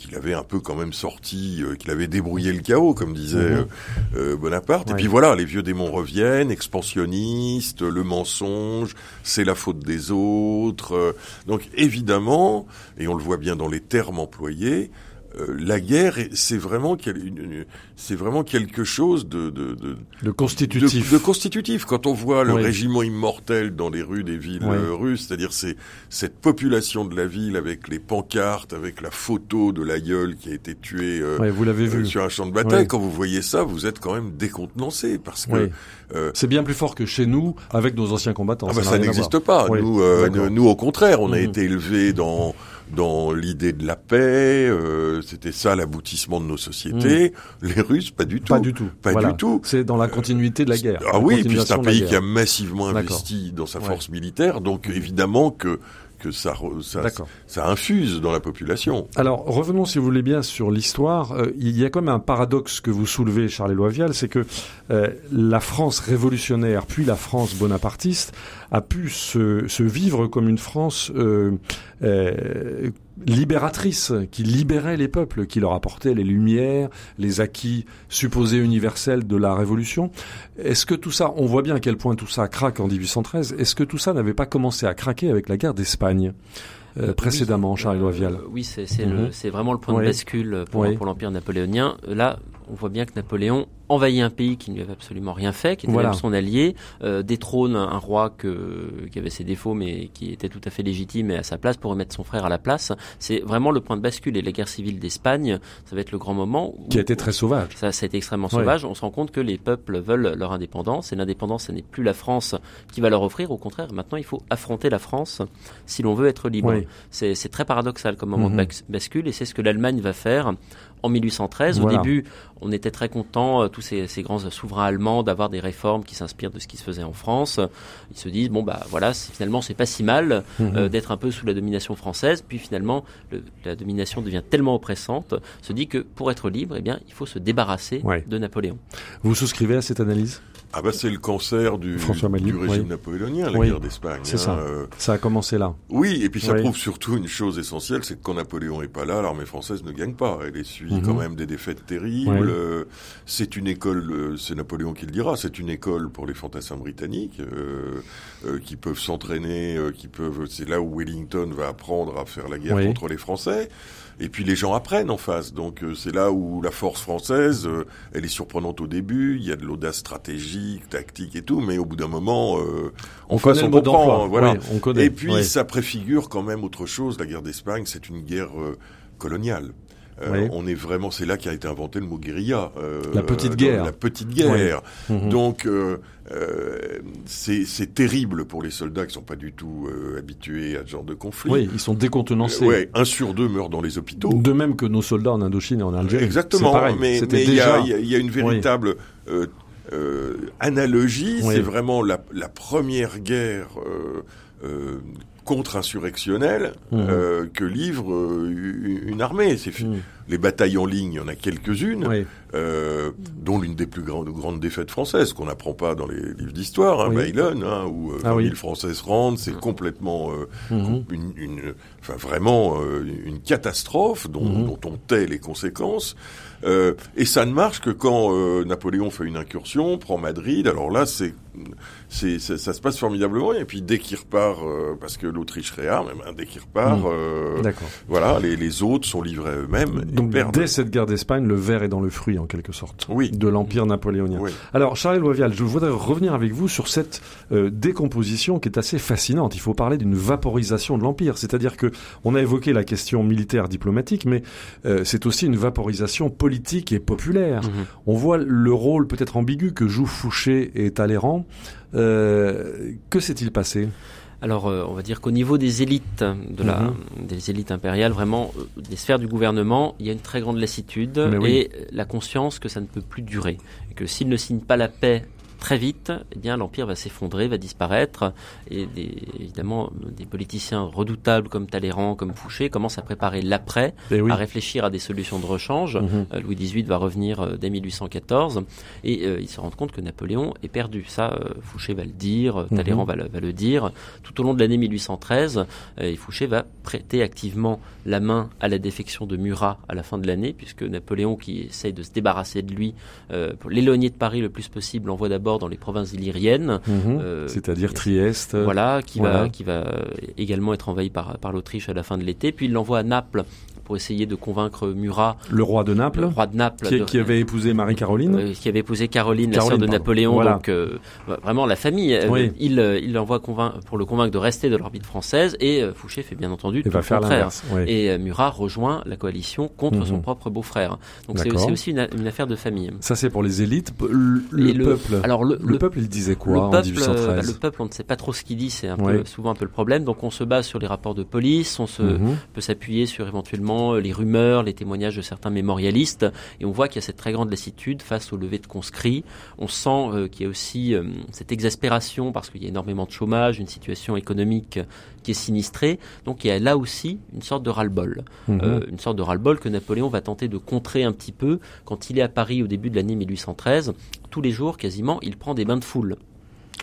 qu'il avait un peu quand même sorti, euh, qu'il avait débrouillé le chaos, comme disait Mhm. euh, euh, Bonaparte. Ouais. Et puis voilà, les vieux démons reviennent, expansionnistes, le mensonge, c'est la faute des autres. donc évidemment, et on le voit bien dans les termes employés, euh, la guerre, est- c'est vraiment, c'est quelque chose de, de, de, Le constitutif. de, de constitutif. Quand on voit le Oui. régiment immortel dans les rues des villes Oui. euh, russes, c'est-à-dire c'est cette population de la ville avec les pancartes, avec la photo de l'aïeul qui a été tué euh, Ouais, vous l'avez euh, vu. sur un champ de bataille, quand vous voyez ça, vous êtes quand même décontenancé parce que euh, C'est bien plus fort que chez nous avec nos anciens combattants. ah bah, ça n'existe pas. Nous, euh, nous, au contraire, on a Mhm. été élevés dans dans l'idée de la paix. euh, C'était ça l'aboutissement de nos sociétés. Les Russes, pas du tout. Pas du tout. Pas Voilà. du tout. C'est dans la continuité de la guerre. Ah la oui, puis c'est un pays qui a massivement investi dans sa Ouais. force militaire, donc évidemment que que ça ça, ça infuse dans la population. Alors revenons, si vous voulez bien, sur l'histoire. Euh, il y a quand même un paradoxe que vous soulevez, Charles Loivial, c'est que euh, la France révolutionnaire, puis la France bonapartiste, a pu se, se vivre comme une France euh, libératrice, qui libérait les peuples, qui leur apportait les lumières, les acquis supposés universels de la Révolution. Est-ce que tout ça, on voit bien à quel point tout ça craque en 1813, est-ce que tout ça n'avait pas commencé à craquer avec la guerre d'Espagne euh, précédemment, Charles Loivial? Euh, oui, c'est c'est vraiment le point Oui. de bascule pour, Oui. pour l'Empire napoléonien. Là, on voit bien que Napoléon envahit un pays qui ne lui avait absolument rien fait, qui était Voilà. même son allié, euh, détrône un roi que, qui avait ses défauts mais qui était tout à fait légitime et à sa place pour remettre son frère à la place. C'est vraiment le point de bascule. Et la guerre civile d'Espagne, ça va être le grand moment. Où, qui a été très sauvage. ça, ça a été extrêmement Ouais. sauvage. On se rend compte que les peuples veulent leur indépendance et l'indépendance, ce n'est plus la France qui va leur offrir. Au contraire, maintenant, il faut affronter la France si l'on veut être libre. C'est très paradoxal comme moment Mhm. de bas- bascule et c'est ce que l'Allemagne va faire en 1813. Voilà. Au début, on était très contents, euh, tous ces, ces grands souverains allemands, d'avoir des réformes qui s'inspirent de ce qui se faisait en France. Ils se disent, bon, bah voilà, finalement, c'est pas si mal Mhm. euh, d'être un peu sous la domination française. Puis finalement, le- la domination devient tellement oppressante, se dit que pour être libre, eh bien, il faut se débarrasser Ouais. de Napoléon. Vous souscrivez à cette analyse? Ah bah c'est le cancer du, François Mali, du régime oui. napoléonien, la Oui, guerre d'Espagne. c'est hein, ça. euh, Ça a commencé là. oui, et puis ça Oui. prouve surtout une chose essentielle, c'est que quand Napoléon est pas là, l'armée française ne gagne pas. Elle essuie Mhm. quand même des défaites terribles. Euh, C'est une école, euh, c'est Napoléon qui le dira, c'est une école pour les fantassins britanniques euh, euh, qui peuvent s'entraîner, euh, qui peuvent. C'est là où Wellington va apprendre à faire la guerre contre les Français. Et puis les gens apprennent en face. Donc euh, c'est là où la force française, euh, elle est surprenante au début. Il y a de l'audace stratégique, tactique et tout, mais au bout d'un moment, euh, On on, connaît on le comprend, voilà. Oui, on connaît. Et puis Oui. ça préfigure quand même autre chose. La guerre d'Espagne, c'est une guerre euh, coloniale. Euh, Oui. On est vraiment, c'est là qu'a été inventé le mot guérilla. euh, La petite guerre. La petite guerre. Mhm. Donc euh, c'est terrible pour les soldats qui sont pas du tout habitués à ce genre de conflit. Oui, ils sont décontenancés. Ouais, un sur deux meurt dans les hôpitaux. De même que nos soldats en Indochine et en Algérie. Exactement, C'est pareil. mais il y, déjà. a- y y une véritable euh, analogie. Oui. C'est vraiment la, la première guerre euh, euh, contre-insurrectionnelle Mhm. euh, que livre euh, une armée. C'est. Les batailles en ligne, il y en a quelques-unes, Oui. euh, dont l'une des plus grandes, grandes défaites françaises qu'on n'apprend pas dans les livres d'histoire, hein, Oui. Bailon, hein, où euh, Ah 20 oui. 000 Français se rendent, c'est complètement euh, Mhm. une, une- enfin vraiment euh, une catastrophe dont, Mhm. dont on tait les conséquences. Euh, et ça ne marche que quand euh, Napoléon fait une incursion, prend Madrid. Alors là, c'est, c'est, ça, ça se passe formidablement. Et puis dès qu'il repart, euh, parce que l'Autriche réarme, eh ben, dès qu'il repart, euh, D'accord. voilà, les, les autres sont livrés à eux-mêmes Donc perdent. dès cette guerre d'Espagne, le verre est dans le fruit en quelque sorte Oui. de l'empire napoléonien. Oui. Alors Charles Lovial, je voudrais revenir avec vous sur cette euh, décomposition qui est assez fascinante. Il faut parler d'une vaporisation de l'empire, c'est-à-dire que on a évoqué la question militaire diplomatique, mais euh, c'est aussi une vaporisation politique et populaire. Mhm. On voit le rôle peut-être ambigu que jouent Fouché et Talleyrand. Euh, que s'est-il passé? Alors, euh, on va dire qu'au niveau des élites, de la, Mhm. des élites impériales, vraiment, euh, des sphères du gouvernement, il y a une très grande lassitude Mais et la conscience que ça ne peut plus durer. Et que s'ils ne signent pas la paix très vite, eh bien, l'empire va s'effondrer, va disparaître. Et des, évidemment, des politiciens redoutables comme Talleyrand, comme Fouché, commencent à préparer l'après, Eh oui. à réfléchir à des solutions de rechange. Mhm. Euh, Louis XVIII va revenir euh, dès 1814 et euh, ils se rendent compte que Napoléon est perdu. Ça, euh, Fouché va le dire, Talleyrand Mhm. va, le, va le dire. Tout au long de l'année 1813, euh, et Fouché va prêter activement la main à la défection de Murat à la fin de l'année, puisque Napoléon, qui essaye de se débarrasser de lui, pour l'éloigner de Paris le plus possible, l'envoie d'abord dans les provinces illyriennes. Mhm. Euh, C'est-à-dire Trieste. voilà, qui voilà. va qui va également être envahi par par l'Autriche à la fin de l'été. Puis il l'envoie à Naples pour essayer de convaincre Murat, Le roi de Naples, le roi de Naples, qui, de- qui avait épousé Marie-Caroline. euh, qui avait épousé Caroline, la sœur de pardon. Napoléon, Voilà. donc euh, vraiment la famille. euh, Oui. Il il l'envoie pour le convaincre de rester de l'orbite française et Fouché fait bien entendu tout va le faire contraire. ouais. Et Murat rejoint la coalition contre Mhm. son propre beau-frère. Donc c'est aussi une, une affaire de famille. Ça, c'est pour les élites. Le, le Et le- peuple. Alors le, le, le- peuple, il disait quoi en peuple, euh, 1813 le peuple, on ne sait pas trop ce qu'il dit, c'est souvent un peu le problème. Donc on se base sur les rapports de police, on se, Mhm. peut s'appuyer sur éventuellement euh, les rumeurs, les témoignages de certains mémorialistes, et on voit qu'il y a cette très grande lassitude face au lever de conscrits. On sent euh, qu'il y a aussi euh, cette exaspération parce qu'il y a énormément de chômage, une situation économique qui est sinistrée. Donc il y a là aussi une sorte de ras-le-bol, Mhm. Euh, une sorte de ras-le-bol que Napoléon va tenter de contrer un petit peu quand il est à Paris au début de l'année 1813. Tous les jours, quasiment, il prend des bains de foule.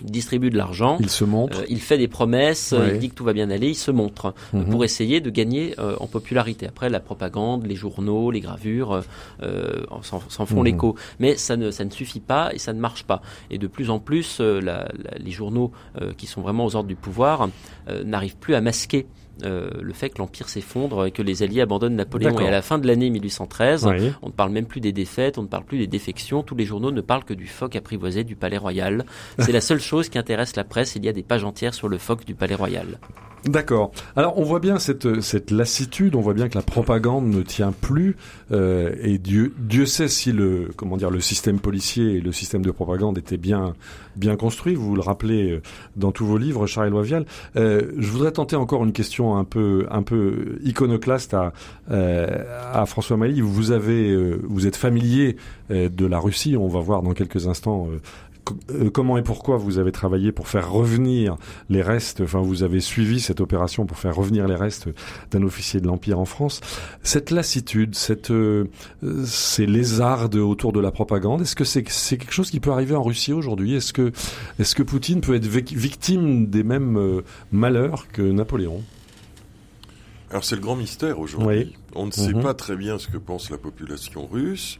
Il distribue de l'argent. Il se montre. Euh, il fait des promesses, euh, Ouais. il dit que tout va bien aller, il se montre euh, Mhm. pour essayer de gagner euh, en popularité. Après, la propagande, les journaux, les gravures euh, s'en font Mhm. l'écho. Mais ça ne, ça ne suffit pas et ça ne marche pas. Et de plus en plus, euh, la- la- les journaux euh, qui sont vraiment aux ordres du pouvoir euh, n'arrivent plus à masquer euh, le fait que l'Empire s'effondre et que les Alliés abandonnent Napoléon. Et à la fin de l'année 1813, Oui. on ne parle même plus des défaites, on ne parle plus des défections. Tous les journaux ne parlent que du phoque apprivoisé du Palais Royal. C'est la seule chose qui intéresse la presse. Il y a des pages entières sur le phoque du Palais Royal. D'accord. Alors on voit bien cette, cette lassitude, on voit bien que la propagande ne tient plus, euh, et Dieu, Dieu sait si le comment dire le système policier et le système de propagande étaient bien bien construits. Vous le rappelez euh, dans tous vos livres, Charles Loivial. Euh, je voudrais tenter encore une question un peu un peu iconoclaste à euh, à François Mailly. Vous avez euh, vous êtes familier euh, de la Russie. On va voir dans quelques instants. Euh, co- Comment et pourquoi vous avez travaillé pour faire revenir les restes, enfin vous avez suivi cette opération pour faire revenir les restes d'un officier de l'Empire en France. Cette lassitude, cette, euh, ces lézardes autour de la propagande, est-ce que c'est quelque chose qui peut arriver en Russie aujourd'hui? Est-ce que, est que Poutine peut être vic- victime des mêmes euh, malheurs que Napoléon? Alors c'est le grand mystère aujourd'hui. Oui. On ne sait Mhm. pas très bien ce que pense la population russe.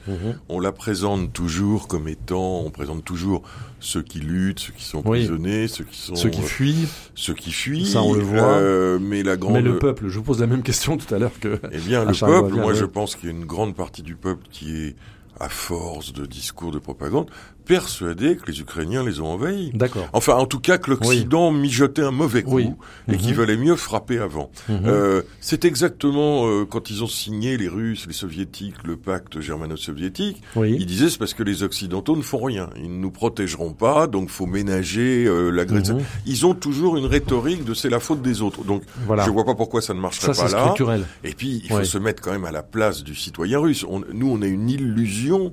On la présente toujours comme étant, on présente toujours ceux qui luttent, ceux qui sont Oui. prisonniers, ceux qui sont Ceux qui euh, fuient, ceux qui fuient. Ça, on le voit. Euh, mais la grande, mais le peuple, je vous pose la même question tout à l'heure que... eh bien le peuple, moi je pense qu'il y a une grande partie du peuple qui est à force de discours de propagande, persuadé que les Ukrainiens les ont envahis. D'accord. Enfin, en tout cas, que l'Occident mijotait un mauvais coup Oui. et qu'il Mhm. valait mieux frapper avant. Mhm. Euh, c'est exactement euh, quand ils ont signé les Russes, les Soviétiques, le pacte germano-soviétique. Oui. Ils disaient c'est parce que les Occidentaux ne font rien, ils ne nous protégeront pas, donc faut ménager euh, l'agression. Mhm. Ils ont toujours une rhétorique de c'est la faute des autres. Donc Voilà. je vois pas pourquoi ça ne marcherait Ça, pas c'est là. structurel. Et puis, il faut se mettre quand même à la place du citoyen russe. On- nous, on a une illusion,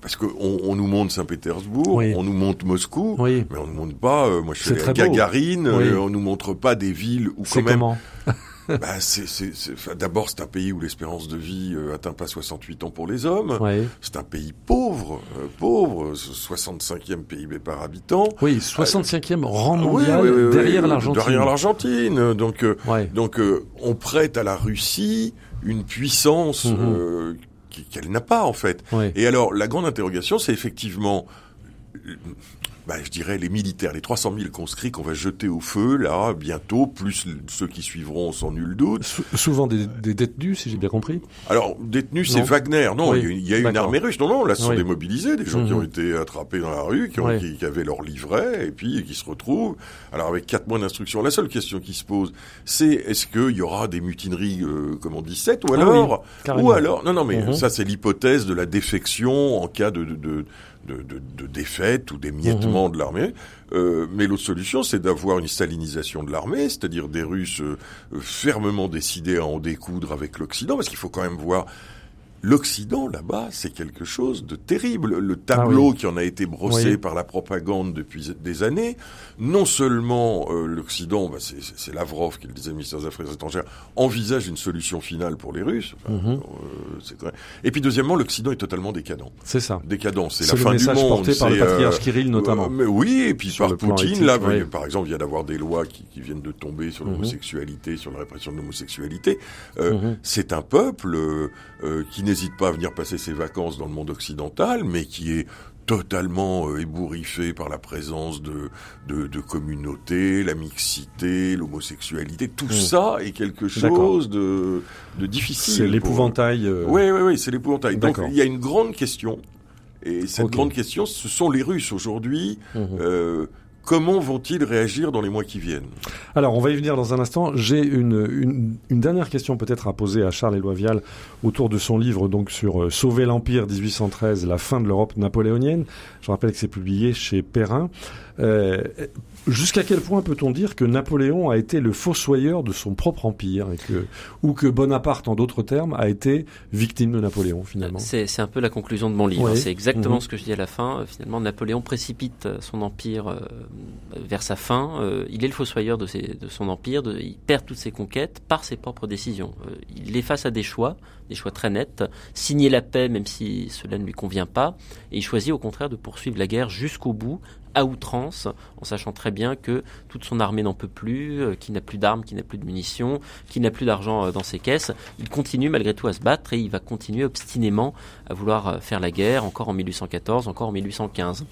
parce qu'on on nous montre Saint-Pétersbourg, Oui. on nous montre Moscou, Oui. mais on nous montre pas, euh, moi je suis à. Gagarine, Oui. euh, on nous montre pas des villes où quand même... Bah, d'abord, c'est un pays où l'espérance de vie euh, atteint pas 68 ans pour les hommes. Ouais. C'est un pays pauvre, euh, pauvre, 65e PIB par habitant. Oui, 65e rang Ah oui, mondial oui, oui, oui, derrière l'Argentine. Derrière l'Argentine. Donc, euh, Ouais. donc euh, on prête à la Russie une puissance Mhm. Qu'elle n'a pas en fait. Ouais. Et alors la grande interrogation, c'est effectivement, bah, je dirais les militaires, les 300 000 conscrits qu'on va jeter au feu là bientôt, plus ceux qui suivront sans nul doute. Sou- souvent des, des détenus, si j'ai bien compris. Alors détenus, c'est. Wagner. Non, Oui. il y a, une armée russe. Non, non, là ce sont Oui. des mobilisés, des gens qui Mhm. ont été attrapés dans la rue, qui, ont, Ouais. qui, qui avaient leur livret et puis qui se retrouvent. Alors avec quatre mois d'instruction, la seule question qui se pose, c'est est-ce qu'il y aura des mutineries euh, comme en 17 ou Ah alors, ou alors, non, non, mais Mhm. ça c'est l'hypothèse de la défection en cas de de, de, de, de- de défaite ou d'émiettement Mhm. de l'armée. Euh, mais l'autre solution, c'est d'avoir une stalinisation de l'armée, c'est-à-dire des Russes euh, fermement décidés à en découdre avec l'Occident, parce qu'il faut quand même voir L'Occident, là-bas, c'est quelque chose de terrible. Le tableau Ah oui. qui en a été brossé Oui. par la propagande depuis des années, non seulement euh, l'Occident, bah, c'est- c'est c'est Lavrov qui le disait, ministre des Affaires étrangères, envisage une solution finale pour les Russes. Enfin, Mhm. euh. Et puis deuxièmement, l'Occident est totalement décadent. C'est ça. Décadent, c'est C'est la le fin du monde. porté par le c'est, patriarche euh, Kirill, notamment. euh, mais oui, et puis Sur par Poutine, éthique, là, ouais. par exemple, il y a d'avoir des lois qui, qui viennent de tomber sur Mhm. l'homosexualité, sur la répression de l'homosexualité. Euh, Mhm. C'est un peuple qui n'hésite pas à venir passer ses vacances dans le monde occidental, mais qui est totalement euh, ébouriffé par la présence de, de, de communautés, la mixité, l'homosexualité. Tout Mhm. ça est quelque chose de, de difficile. C'est pour- l'épouvantail. euh, oui, oui, oui, c'est l'épouvantail. Donc il y a une grande question, et cette grande question, ce sont les Russes aujourd'hui. mhm. Euh, comment vont-ils réagir dans les mois qui viennent? Alors, on va y venir dans un instant. J'ai une, une, dernière question peut-être à poser à Charles Éloi Vial autour de son livre donc sur euh, Sauver l'Empire 1813, la fin de l'Europe napoléonienne. Je rappelle que c'est publié chez Perrin. Euh, Jusqu'à quel point peut-on dire que Napoléon a été le fossoyeur de son propre empire et que, ou que Bonaparte, en d'autres termes, a été victime de Napoléon finalement? C'est un peu la conclusion de mon livre. C'est exactement Mhm. ce que je dis à la fin. Euh, Finalement, Napoléon précipite euh, son empire euh, vers sa fin. Euh, il est le fossoyeur de, ses- de son empire. de- il perd toutes ses conquêtes par ses propres décisions. Euh, il est face à des choix, des choix très nets. Signer la paix, même si cela ne lui convient pas, et il choisit au contraire de poursuivre la guerre jusqu'au bout, à outrance, en sachant très bien que toute son armée n'en peut plus, euh, qu'il n'a plus d'armes, qu'il n'a plus de munitions, qu'il n'a plus d'argent euh, dans ses caisses. Il continue malgré tout à se battre et il va continuer obstinément à vouloir euh, faire la guerre, encore en 1814, encore en 1815.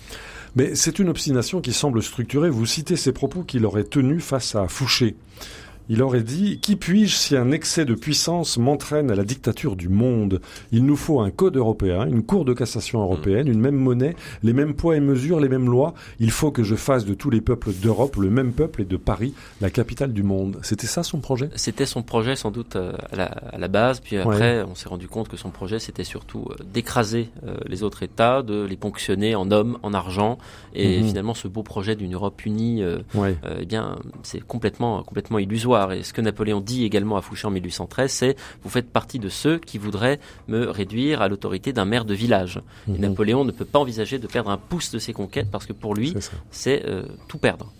Mais c'est une obstination qui semble structurée. Vous citez ces propos qu'il aurait tenus face à Fouché. Il aurait dit Qui puis-je si un excès de puissance m'entraîne à la dictature du monde? Il nous faut un code européen, une cour de cassation européenne, une même monnaie, les mêmes poids et mesures, les mêmes lois. Il faut que je fasse de tous les peuples d'Europe le même peuple et de Paris la capitale du monde. C'était ça son projet? C'était son projet sans doute euh, à la, à la base, puis après on s'est rendu compte que son projet c'était surtout euh, d'écraser euh, les autres États, de les ponctionner en hommes, en argent, et Mhm. finalement ce beau projet d'une Europe unie, Ouais. euh, eh bien c'est complètement complètement illusoire. Et ce que Napoléon dit également à Fouché en 1813, c'est vous faites partie de ceux qui voudraient me réduire à l'autorité d'un maire de village. Et Mhm. Napoléon ne peut pas envisager de perdre un pouce de ses conquêtes parce que pour lui c'est euh, tout perdre.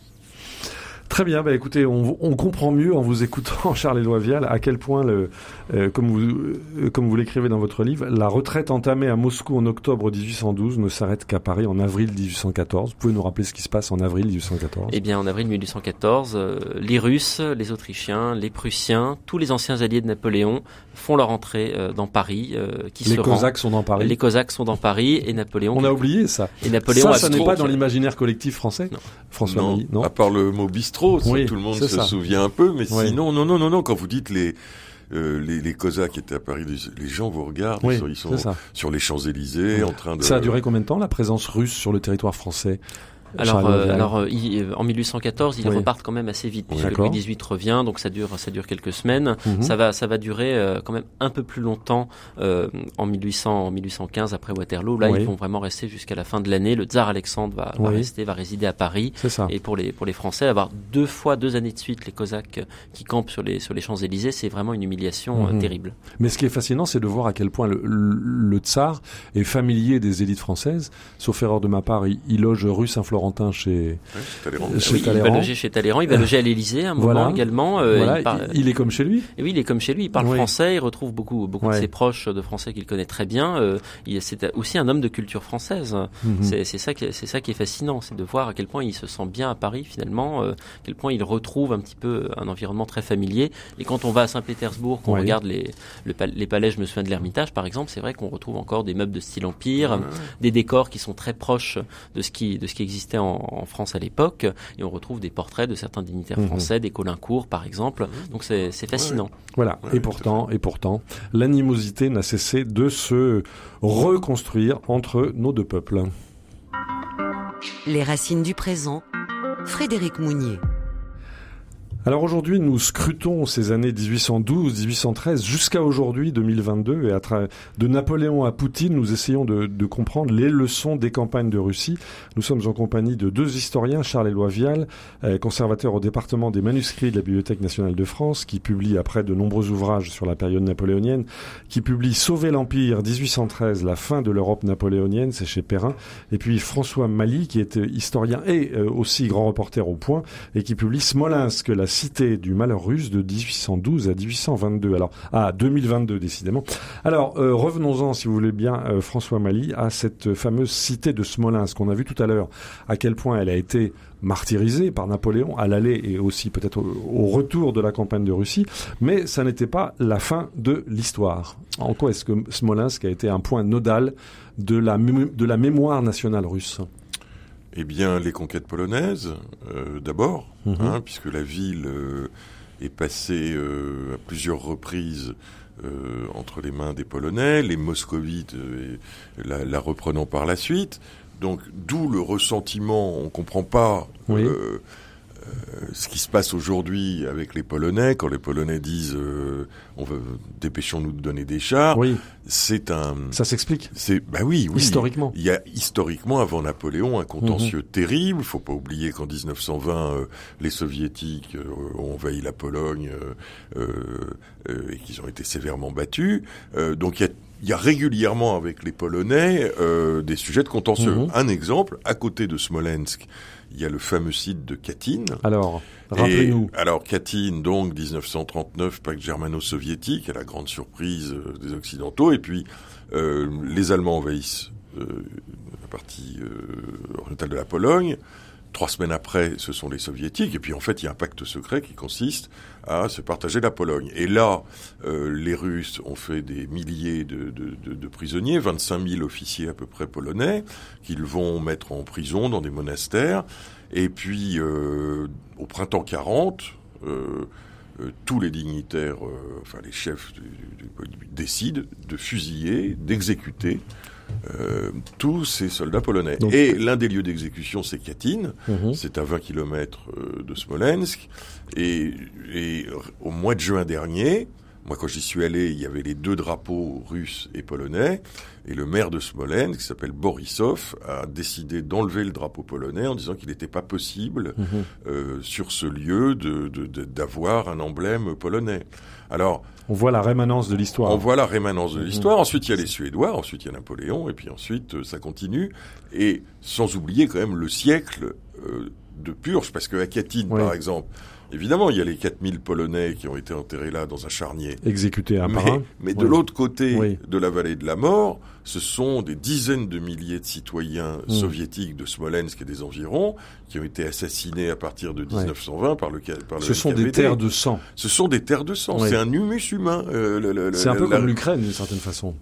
Très bien, bah écoutez, on, on comprend mieux en vous écoutant Charles Éloi Vial à quel point, le, euh, comme vous, euh, comme vous l'écrivez dans votre livre, la retraite entamée à Moscou en octobre 1812 ne s'arrête qu'à Paris en avril 1814. Vous pouvez nous rappeler ce qui se passe en avril 1814 Eh bien, en avril 1814, euh, les Russes, les Autrichiens, les Prussiens, tous les anciens alliés de Napoléon font leur entrée euh, dans Paris, euh, qui Les se rend. Cosaques sont dans Paris? Les Cosaques sont dans Paris et Napoléon. On a oublié ça. Et Napoléon ça, ça n'est pas dans l'imaginaire collectif français? Non. François non, non? à part le mot bistrot, Oui, tout le monde se ça. souvient un peu, mais Oui. sinon, non, non, non, non, quand vous dites les euh, les, les Cosaques étaient à Paris, les, les gens vous regardent, Oui, ils sont, sur les Champs-Élysées en train de... Ça a duré combien de temps la présence russe sur le territoire français? Alors, euh, alors euh, il- euh, en 1814, ils Oui. repartent quand même assez vite. puisque. Louis XVIII revient, donc ça dure, ça dure quelques semaines. Mhm. Ça va, ça va durer euh, quand même un peu plus longtemps euh, en 1800, en 1815 après Waterloo. Là, Oui. ils vont vraiment rester jusqu'à la fin de l'année. Le tsar Alexandre va, va Oui. rester, va résider à Paris. C'est ça. Et pour les pour les Français, avoir deux fois deux années de suite les Cosaques qui campent sur les sur les Champs Élysées, c'est vraiment une humiliation Mhm. terrible. Mais ce qui est fascinant, c'est de voir à quel point le, le, le tsar est familier des élites françaises. Sauf erreur de ma part, il, il loge rue Chez, Ouais, c'est Talleyrand. chez Oui, il va loger chez Talleyrand, il va loger à l'Élysée à un moment Voilà. également. euh, Voilà, il parle- il, il est comme chez lui. Et oui, il est comme chez lui, il parle Oui. français, il retrouve beaucoup, beaucoup Ouais. de ses proches de français qu'il connaît très bien. Euh, il- c'est aussi un homme de culture française. Mhm. C'est c'est ça, qui est- c'est ça qui est fascinant, c'est de voir à quel point il se sent bien à Paris finalement, euh, à quel point il retrouve un petit peu un environnement très familier. Et quand on va à Saint-Pétersbourg, qu'on regarde les, le pal- les palais, je me souviens de l'Ermitage par exemple, c'est vrai qu'on retrouve encore des meubles de style empire, des décors qui sont très proches de ce qui, de ce qui existait en, en France à l'époque, et on retrouve des portraits de certains dignitaires Mhm. français, des Colincourt par exemple. Donc c'est fascinant. Voilà. Ouais, et pourtant, et pourtant, l'animosité n'a cessé de se reconstruire entre nos deux peuples. Les racines du présent. Frédéric Mounier. Alors aujourd'hui, nous scrutons ces années 1812-1813 jusqu'à aujourd'hui 2022 et à de Napoléon à Poutine, nous essayons de, de comprendre les leçons des campagnes de Russie. Nous sommes en compagnie de deux historiens, Charles-Éloi Vial, euh, conservateur au département des manuscrits de la Bibliothèque nationale de France, qui publie après de nombreux ouvrages sur la période napoléonienne, qui publie Sauver l'Empire 1813, la fin de l'Europe napoléonienne, c'est chez Perrin, et puis François Mali, qui est euh, historien et euh, aussi grand reporter au point, et qui publie Smolensk, la cité du malheur russe de 1812 à 1822. Alors, à 2022 décidément. Alors, euh, revenons-en, si vous voulez bien, euh, François Mali, à cette fameuse cité de Smolensk. On a vu tout à l'heure à quel point elle a été martyrisée par Napoléon à l'aller et aussi peut-être au, retour de la campagne de Russie, mais ça n'était pas la fin de l'histoire. En quoi est-ce que Smolensk a été un point nodal de la mémoire nationale russe? Eh bien, les conquêtes polonaises, euh, d'abord, Mhm. hein, puisque la ville euh, est passée euh, à plusieurs reprises euh, entre les mains des Polonais, les moscovites euh, la, la reprenant par la suite. Donc, d'où le ressentiment, on comprend pas Oui. Euh, ce qui se passe aujourd'hui avec les Polonais, quand les Polonais disent euh, on veut dépêchons-nous de donner des chars, Oui, c'est un ça s'explique. c'est bah oui, oui. Historiquement. Il y a historiquement avant Napoléon un contentieux Mhm. terrible. Il faut pas oublier qu'en 1920 euh, les soviétiques euh, ont envahi la Pologne euh, euh, euh, et qu'ils ont été sévèrement battus. Euh, donc il y a il y a régulièrement avec les Polonais euh, des sujets de contentieux. Mhm. Un exemple, à côté de Smolensk, il y a le fameux site de Katyn. Alors, rappelez-nous. alors Katyn, donc 1939, pacte germano-soviétique, à la grande surprise euh, des Occidentaux, et puis euh, les Allemands envahissent euh, la partie euh, orientale de la Pologne. Trois semaines après, ce sont les Soviétiques, et puis en fait, il y a un pacte secret qui consiste à se partager la Pologne. Et là, euh, les Russes ont fait des milliers de, de, de, de prisonniers, 25 000 officiers à peu près polonais, qu'ils vont mettre en prison dans des monastères. Et puis, euh, au printemps 40, euh, euh, tous les dignitaires, euh, enfin les chefs décident de fusiller, d'exécuter euh, tous ces soldats polonais. Donc- Et l'un des lieux d'exécution, c'est Katyn. Mhm. C'est à 20 km de Smolensk. Et, et au mois de juin dernier, moi quand j'y suis allé, il y avait les deux drapeaux russes et polonais. Et le maire de Smolensk, qui s'appelle Borisov, a décidé d'enlever le drapeau polonais en disant qu'il n'était pas possible Mhm. euh, sur ce lieu de- de- de- d'avoir un emblème polonais. Alors, On voit la rémanence de l'histoire. on voit la rémanence de Mhm. l'histoire. Ensuite, il y a les Suédois, ensuite il y a Napoléon, et puis ensuite euh, ça continue. Et sans oublier quand même le siècle euh, de purge, parce que à Katyn, Oui. par exemple, évidemment, il y a les 4000 Polonais qui ont été enterrés là dans un charnier. Exécuté un par Mais, mais de Oui. l'autre côté Oui. de la vallée de la mort, ce sont des dizaines de milliers de citoyens Mm. soviétiques de Smolensk et des environs qui ont été assassinés à partir de 1920 par le, par le Ce sont des terres de sang. Ce sont des terres de sang. C'est un humus humain. euh, C'est un peu la- comme l'Ukraine d'une certaine façon.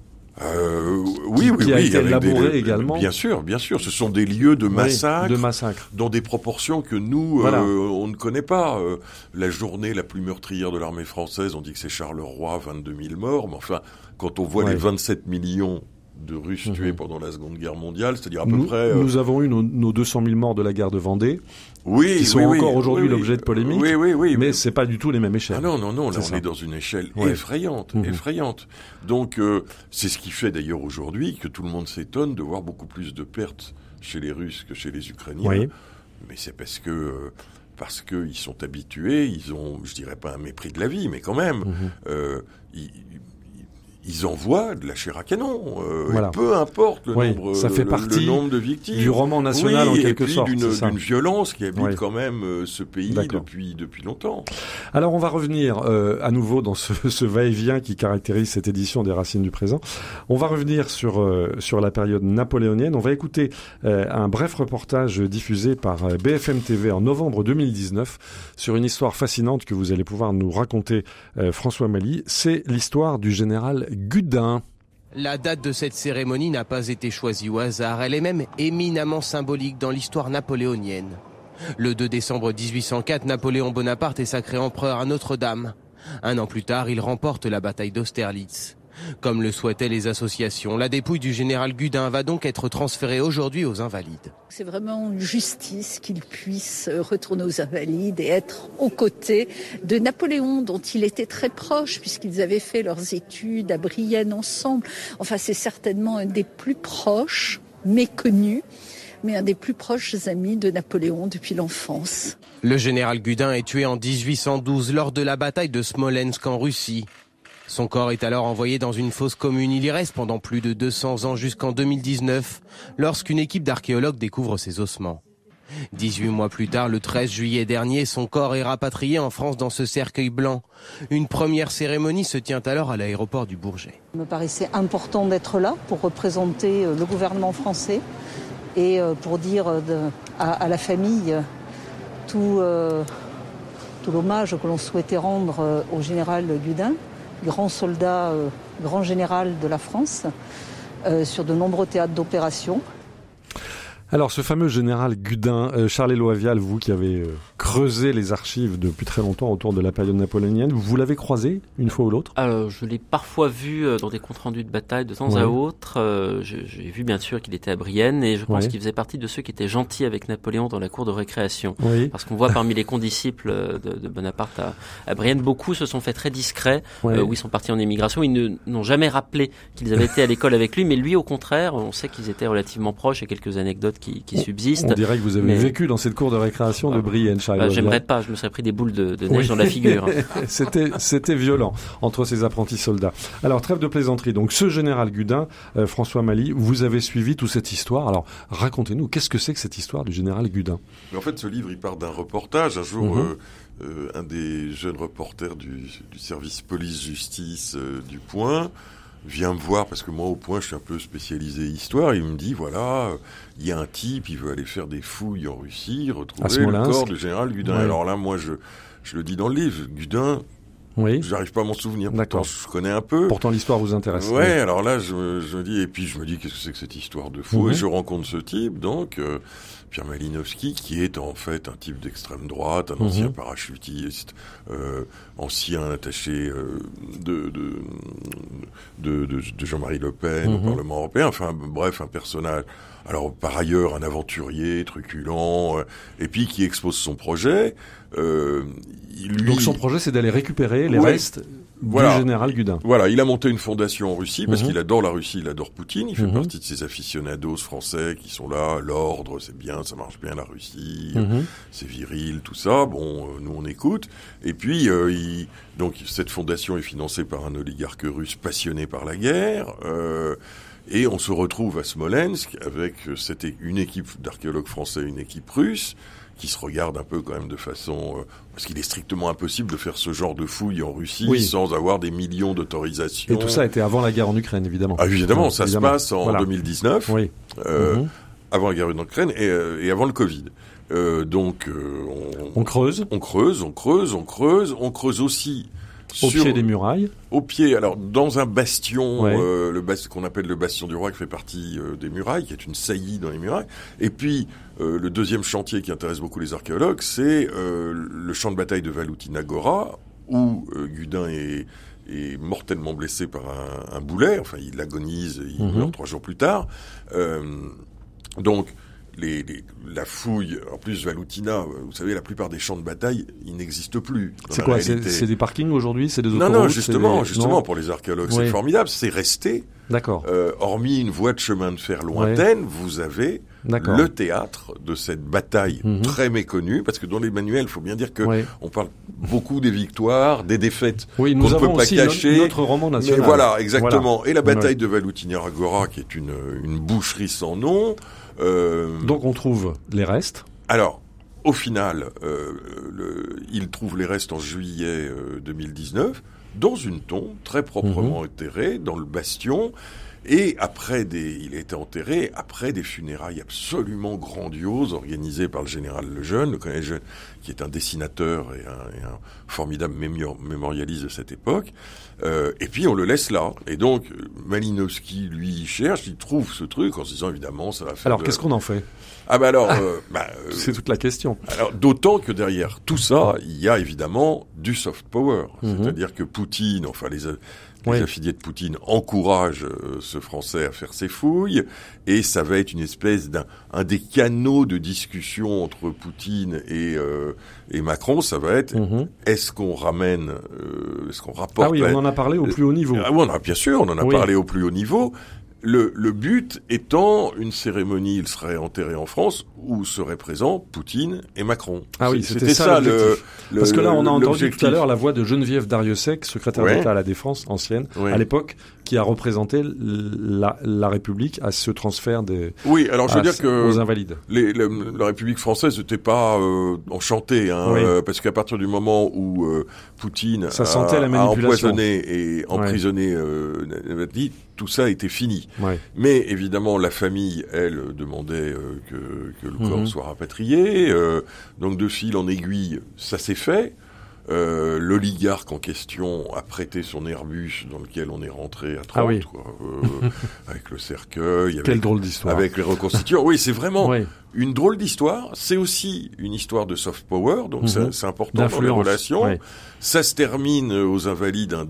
Euh, oui, oui, qui a oui, été élaboré des- également. Bien sûr, bien sûr. Ce sont des lieux de Oui, massacre, de massacre. dans des proportions que nous, Voilà. euh, on ne connaît pas. Euh, la journée la plus meurtrière de l'armée française, on dit que c'est Charleroi, 22 000 morts. Mais enfin, quand on voit Ouais. les 27 millions de Russes Mhm. tués pendant la Seconde Guerre mondiale, c'est-à-dire à peu Nous, près... euh, nous avons eu nos, nos 200 000 morts de la guerre de Vendée, oui, qui sont oui, oui, encore aujourd'hui oui, l'objet de polémiques. Oui, oui, oui. mais c'est pas du tout les mêmes échelles. Ah non, non, non, là on ça. est dans une échelle Ouais. effrayante, Mhm. effrayante. Donc euh, c'est ce qui fait d'ailleurs aujourd'hui que tout le monde s'étonne de voir beaucoup plus de pertes chez les Russes que chez les Ukrainiens. Oui. Mais c'est parce que euh, parce qu'ils sont habitués, ils ont, je dirais pas un mépris de la vie, mais quand même, Mhm. euh, ils, ils envoient de la chair à canon. euh, et peu importe le Oui, nombre, ça fait le- partie le nombre de victimes. Du roman national oui, en quelque et puis sorte. d'une violence qui habite Oui. quand même euh, ce pays depuis depuis longtemps. Alors on va revenir euh, à nouveau dans ce, ce va-et-vient qui caractérise cette édition des Racines du présent. On va revenir sur euh, sur la période napoléonienne. On va écouter euh, un bref reportage diffusé par BFM TV en novembre 2019 sur une histoire fascinante que vous allez pouvoir nous raconter, euh, François Mali. C'est l'histoire du général La date de cette cérémonie n'a pas été choisie au hasard, elle est même éminemment symbolique dans l'histoire napoléonienne. Le 2 décembre 1804, Napoléon Bonaparte est sacré empereur à Notre-Dame. Un an plus tard, il remporte la bataille d'Austerlitz. Comme le souhaitaient les associations, la dépouille du général Gudin va donc être transférée aujourd'hui aux Invalides. C'est vraiment une justice qu'il puisse retourner aux Invalides et être aux côtés de Napoléon, dont il était très proche, puisqu'ils avaient fait leurs études à Brienne ensemble. Enfin, c'est certainement un des plus proches, méconnus, mais un des plus proches amis de Napoléon depuis l'enfance. Le général Gudin est tué en 1812 lors de la bataille de Smolensk en Russie. Son corps est alors envoyé dans une fosse commune. Il y reste pendant plus de 200 ans jusqu'en 2019, lorsqu'une équipe d'archéologues découvre ses ossements. 18 mois plus tard, le 13 juillet dernier, son corps est rapatrié en France dans ce cercueil blanc. Une première cérémonie se tient alors à l'aéroport du Bourget. Il me paraissait important d'être là pour représenter euh, le gouvernement français et euh, pour dire euh, à, la famille tout, l'hommage que l'on souhaitait rendre au général Gudin, grand soldat, euh, grand général de la France, euh, sur de nombreux théâtres d'opération. Alors, ce fameux général Gudin, euh, Charles-Éloi Vial, vous qui avez euh, creusé les archives depuis très longtemps autour de la période napoléonienne, vous l'avez croisé une fois ou l'autre? Alors, je l'ai parfois vu euh, dans des comptes rendus de bataille de temps Ouais. à autre. J'ai vu bien sûr qu'il était à Brienne et je pense Ouais. qu'il faisait partie de ceux qui étaient gentils avec Napoléon dans la cour de récréation. Oui. Parce qu'on voit parmi les condisciples de, de Bonaparte à, à Brienne, beaucoup se sont fait très discrets, Ouais. où ils sont partis en émigration. Ils n'ont jamais rappelé qu'ils avaient été à l'école avec lui, mais lui, au contraire, on sait qu'ils étaient relativement proches. A quelques anecdotes qui, qui subsistent. On dirait que vous avez Mais- vécu dans cette cour de récréation de Ah, Brienne, Bah, Charles-Éloi Vial. J'aimerais pas, je me serais pris des boules de, de neige Oui. dans la figure. c'était, c'était violent entre ces apprentis soldats. Alors, trêve de plaisanterie. Donc, ce général Gudin, euh, François Mali, vous avez suivi toute cette histoire. Alors, racontez-nous, qu'est-ce que c'est que cette histoire du général Gudin? Mais en fait, ce livre, il part d'un reportage. Un jour, Mhm. euh, euh, un des jeunes reporters du, du service police-justice euh, du Point vient me voir, parce que moi, au Point, je suis un peu spécialisé histoire, il me dit, voilà, euh, il y a un type, il veut aller faire des fouilles en Russie, retrouver le corps du général Gudin. Ouais. Alors là, moi, je, je le dis dans le livre, Gudin, Oui. j'arrive pas à m'en souvenir. D'accord. Pourtant, je connais un peu. Pourtant, l'histoire vous intéresse. Ouais, alors là, je, me- je me dis, et puis je me dis, qu'est-ce que c'est que cette histoire de fou? Mhm. Et je rencontre ce type, donc, euh, Pierre Malinowski, qui est en fait un type d'extrême droite, un Mhm. ancien parachutiste, euh, ancien attaché euh, de, de, de, de- Jean-Marie Le Pen au Mhm. Parlement européen, enfin, bref, un personnage. Alors, par ailleurs, un aventurier, truculent, euh, et puis qui expose son projet. Euh, lui, Donc, son projet, c'est d'aller récupérer les Ouais. restes Voilà. du général Gudin. Voilà, il a monté une fondation en Russie parce Mhm. qu'il adore la Russie, il adore Poutine, il fait Mhm. partie de ces aficionados français qui sont là, l'ordre, c'est bien, ça marche bien la Russie, Mhm. c'est viril, tout ça. Bon, euh, nous on écoute. Et puis, euh, il, donc cette fondation est financée par un oligarque russe passionné par la guerre. euh, et on se retrouve à Smolensk avec euh, cette une équipe d'archéologues français, une équipe russe qui se regarde un peu quand même de façon euh, parce qu'il est strictement impossible de faire ce genre de fouilles en Russie Oui. sans avoir des millions d'autorisations. Et tout ça était avant la guerre en Ukraine, évidemment. Ah, évidemment, ça évidemment. se passe en Voilà. 2019, Oui. euh, Mhm. avant la guerre en Ukraine et, euh, et avant le Covid. Euh, donc, euh, on, On creuse. on creuse, on creuse, on creuse, on creuse aussi Au sur- pied des murailles. Au pied, alors dans un bastion, Ouais. euh, le bas- qu'on appelle le bastion du roi, qui fait partie euh, des murailles, qui est une saillie dans les murailles. Et puis euh, le deuxième chantier qui intéresse beaucoup les archéologues, c'est euh, le champ de bataille de Valoutina Gora, où euh, Gudin est, est mortellement blessé par un, un boulet. Enfin, il agonise, il Mhm. meurt trois jours plus tard. Euh, donc les, les- la fouille, en plus Valoutina, euh, vous savez, la plupart des champs de bataille, ils n'existent plus. C'est quoi C'est des parkings aujourd'hui C'est des Non, autoroutes non, justement, des- justement, non pour les archéologues, Oui. c'est formidable. C'est resté. D'accord. Euh, hormis une voie de chemin de fer lointaine, vous avez le théâtre de cette bataille Mhm. très méconnue, parce que dans les manuels, il faut bien dire que Oui. on parle beaucoup des victoires, des défaites Oui, qu'on ne peut pas aussi cacher. notre roman national. Mais voilà, exactement. Voilà. Et la bataille de Valoutina Agora, qui est une, une boucherie sans nom. Euh, Donc on trouve les restes. alors, au final, euh, le- il trouve les restes en juillet euh, 2019 dans une tombe très proprement Mhm. enterrée dans le bastion. Et après des, il a été enterré après des funérailles absolument grandioses organisées par le général Lejeune, le colonel Lejeune, qui est un dessinateur et un, et un formidable mémorialiste de cette époque. Euh, et puis on le laisse là. Et donc Malinowski, lui, il cherche, il trouve ce truc en se disant évidemment ça va faire. Alors de- qu'est-ce qu'on en fait? Ah bah alors, euh, bah, euh, C'est toute la question. alors, d'autant que derrière tout ça, il y a évidemment du soft power. Mhm. C'est-à-dire que Poutine, enfin les, a- les Oui. affiliés de Poutine encouragent euh, ce Français à faire ses fouilles, et ça va être une espèce d'un un des canaux de discussion entre Poutine et, euh, et Macron. Ça va être Mhm. est-ce qu'on ramène, euh, est-ce qu'on rapporte Ah oui, on en a parlé au plus haut niveau. ah oui, on a, bien sûr, on en a Oui. parlé au plus haut niveau. Le, le but étant une cérémonie, il serait enterré en France, où seraient présents Poutine et Macron. Ah oui, c'était ça, le, le- Parce que là, on a entendu tout à l'heure la voix de Geneviève Dariussec, secrétaire Ouais. d'État à la Défense ancienne, Ouais. à l'époque, qui a représenté la, la République à ce transfert des Oui, alors je veux à- dire que aux invalides. les- le- la République française n'était pas euh, enchantée, hein, Oui. euh, parce qu'à partir du moment où euh, Poutine Ça a, sentait la a manipulation. empoisonné et emprisonné euh, Navalny, tout ça était fini. Ouais. Mais évidemment, la famille, elle, demandait euh, que, que le corps Mhm. soit rapatrié. euh, donc de fil en aiguille, ça s'est fait. Euh, L'oligarque en question a prêté son Airbus dans lequel on est rentré à 30, Ah oui. quoi, euh, avec le cercueil, Quelle avec, drôle d'histoire. avec les reconstituants. Oui, c'est vraiment Oui. une drôle d'histoire. C'est aussi une histoire de soft power, donc Mhm. c'est- c'est important dans les relations. Ça se termine aux Invalides un,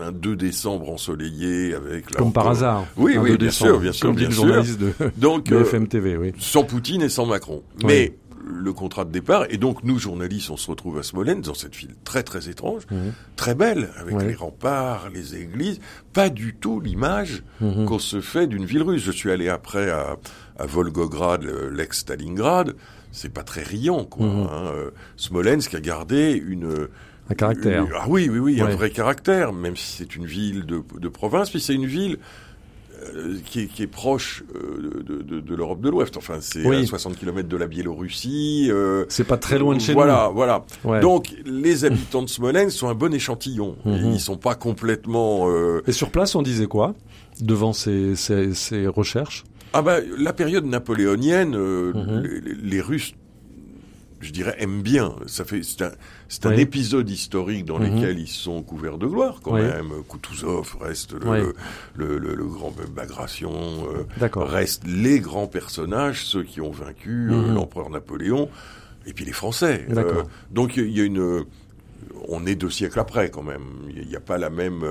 un 2 décembre ensoleillé avec la Comme par hasard. Oui, oui, 2 bien décembre, sûr, bien sûr, Comme dit bien le sûr. journaliste de Donc, euh, BFM TV, oui. sans Poutine et sans Macron. Mais le contrat de départ, et donc nous journalistes, on se retrouve à Smolensk dans cette ville très très étrange, Mhm. très belle, avec Ouais. les remparts, les églises, pas du tout l'image Mhm. qu'on se fait d'une ville russe. Je suis allé après à, à Volgograd, le- l'ex-Stalingrad, c'est pas très riant, quoi. Mhm. hein. Euh, Smolensk a gardé une... Un caractère. une- ah oui, oui, oui, un vrai caractère, même si c'est une ville de, de province, puis c'est une ville qui, est, qui est proche euh, de, de, de l'Europe de l'Ouest. Enfin, c'est Oui. à 60 km de la Biélorussie. euh, C'est pas très loin de chez voilà, Voilà, Ouais. Donc, les habitants de Smolensk sont un bon échantillon. Mhm. Ils sont pas complètement... euh, Et sur place, on disait quoi devant ces, ces, ces recherches? Ah bah, la période napoléonienne, euh, Mhm. les Russes, je dirais, aiment bien. Ça fait, c'est un, c'est un Oui. épisode historique dans Mhm. lequel ils sont couverts de gloire quand Oui. même. Kutuzov reste le, Oui. le, le- le grand Bagration, euh, D'accord. restent les grands personnages, ceux qui ont vaincu euh, Mhm. l'empereur Napoléon, et puis les Français. D'accord. donc il y a une, on est deux siècles après quand même. Il n'y a pas la même.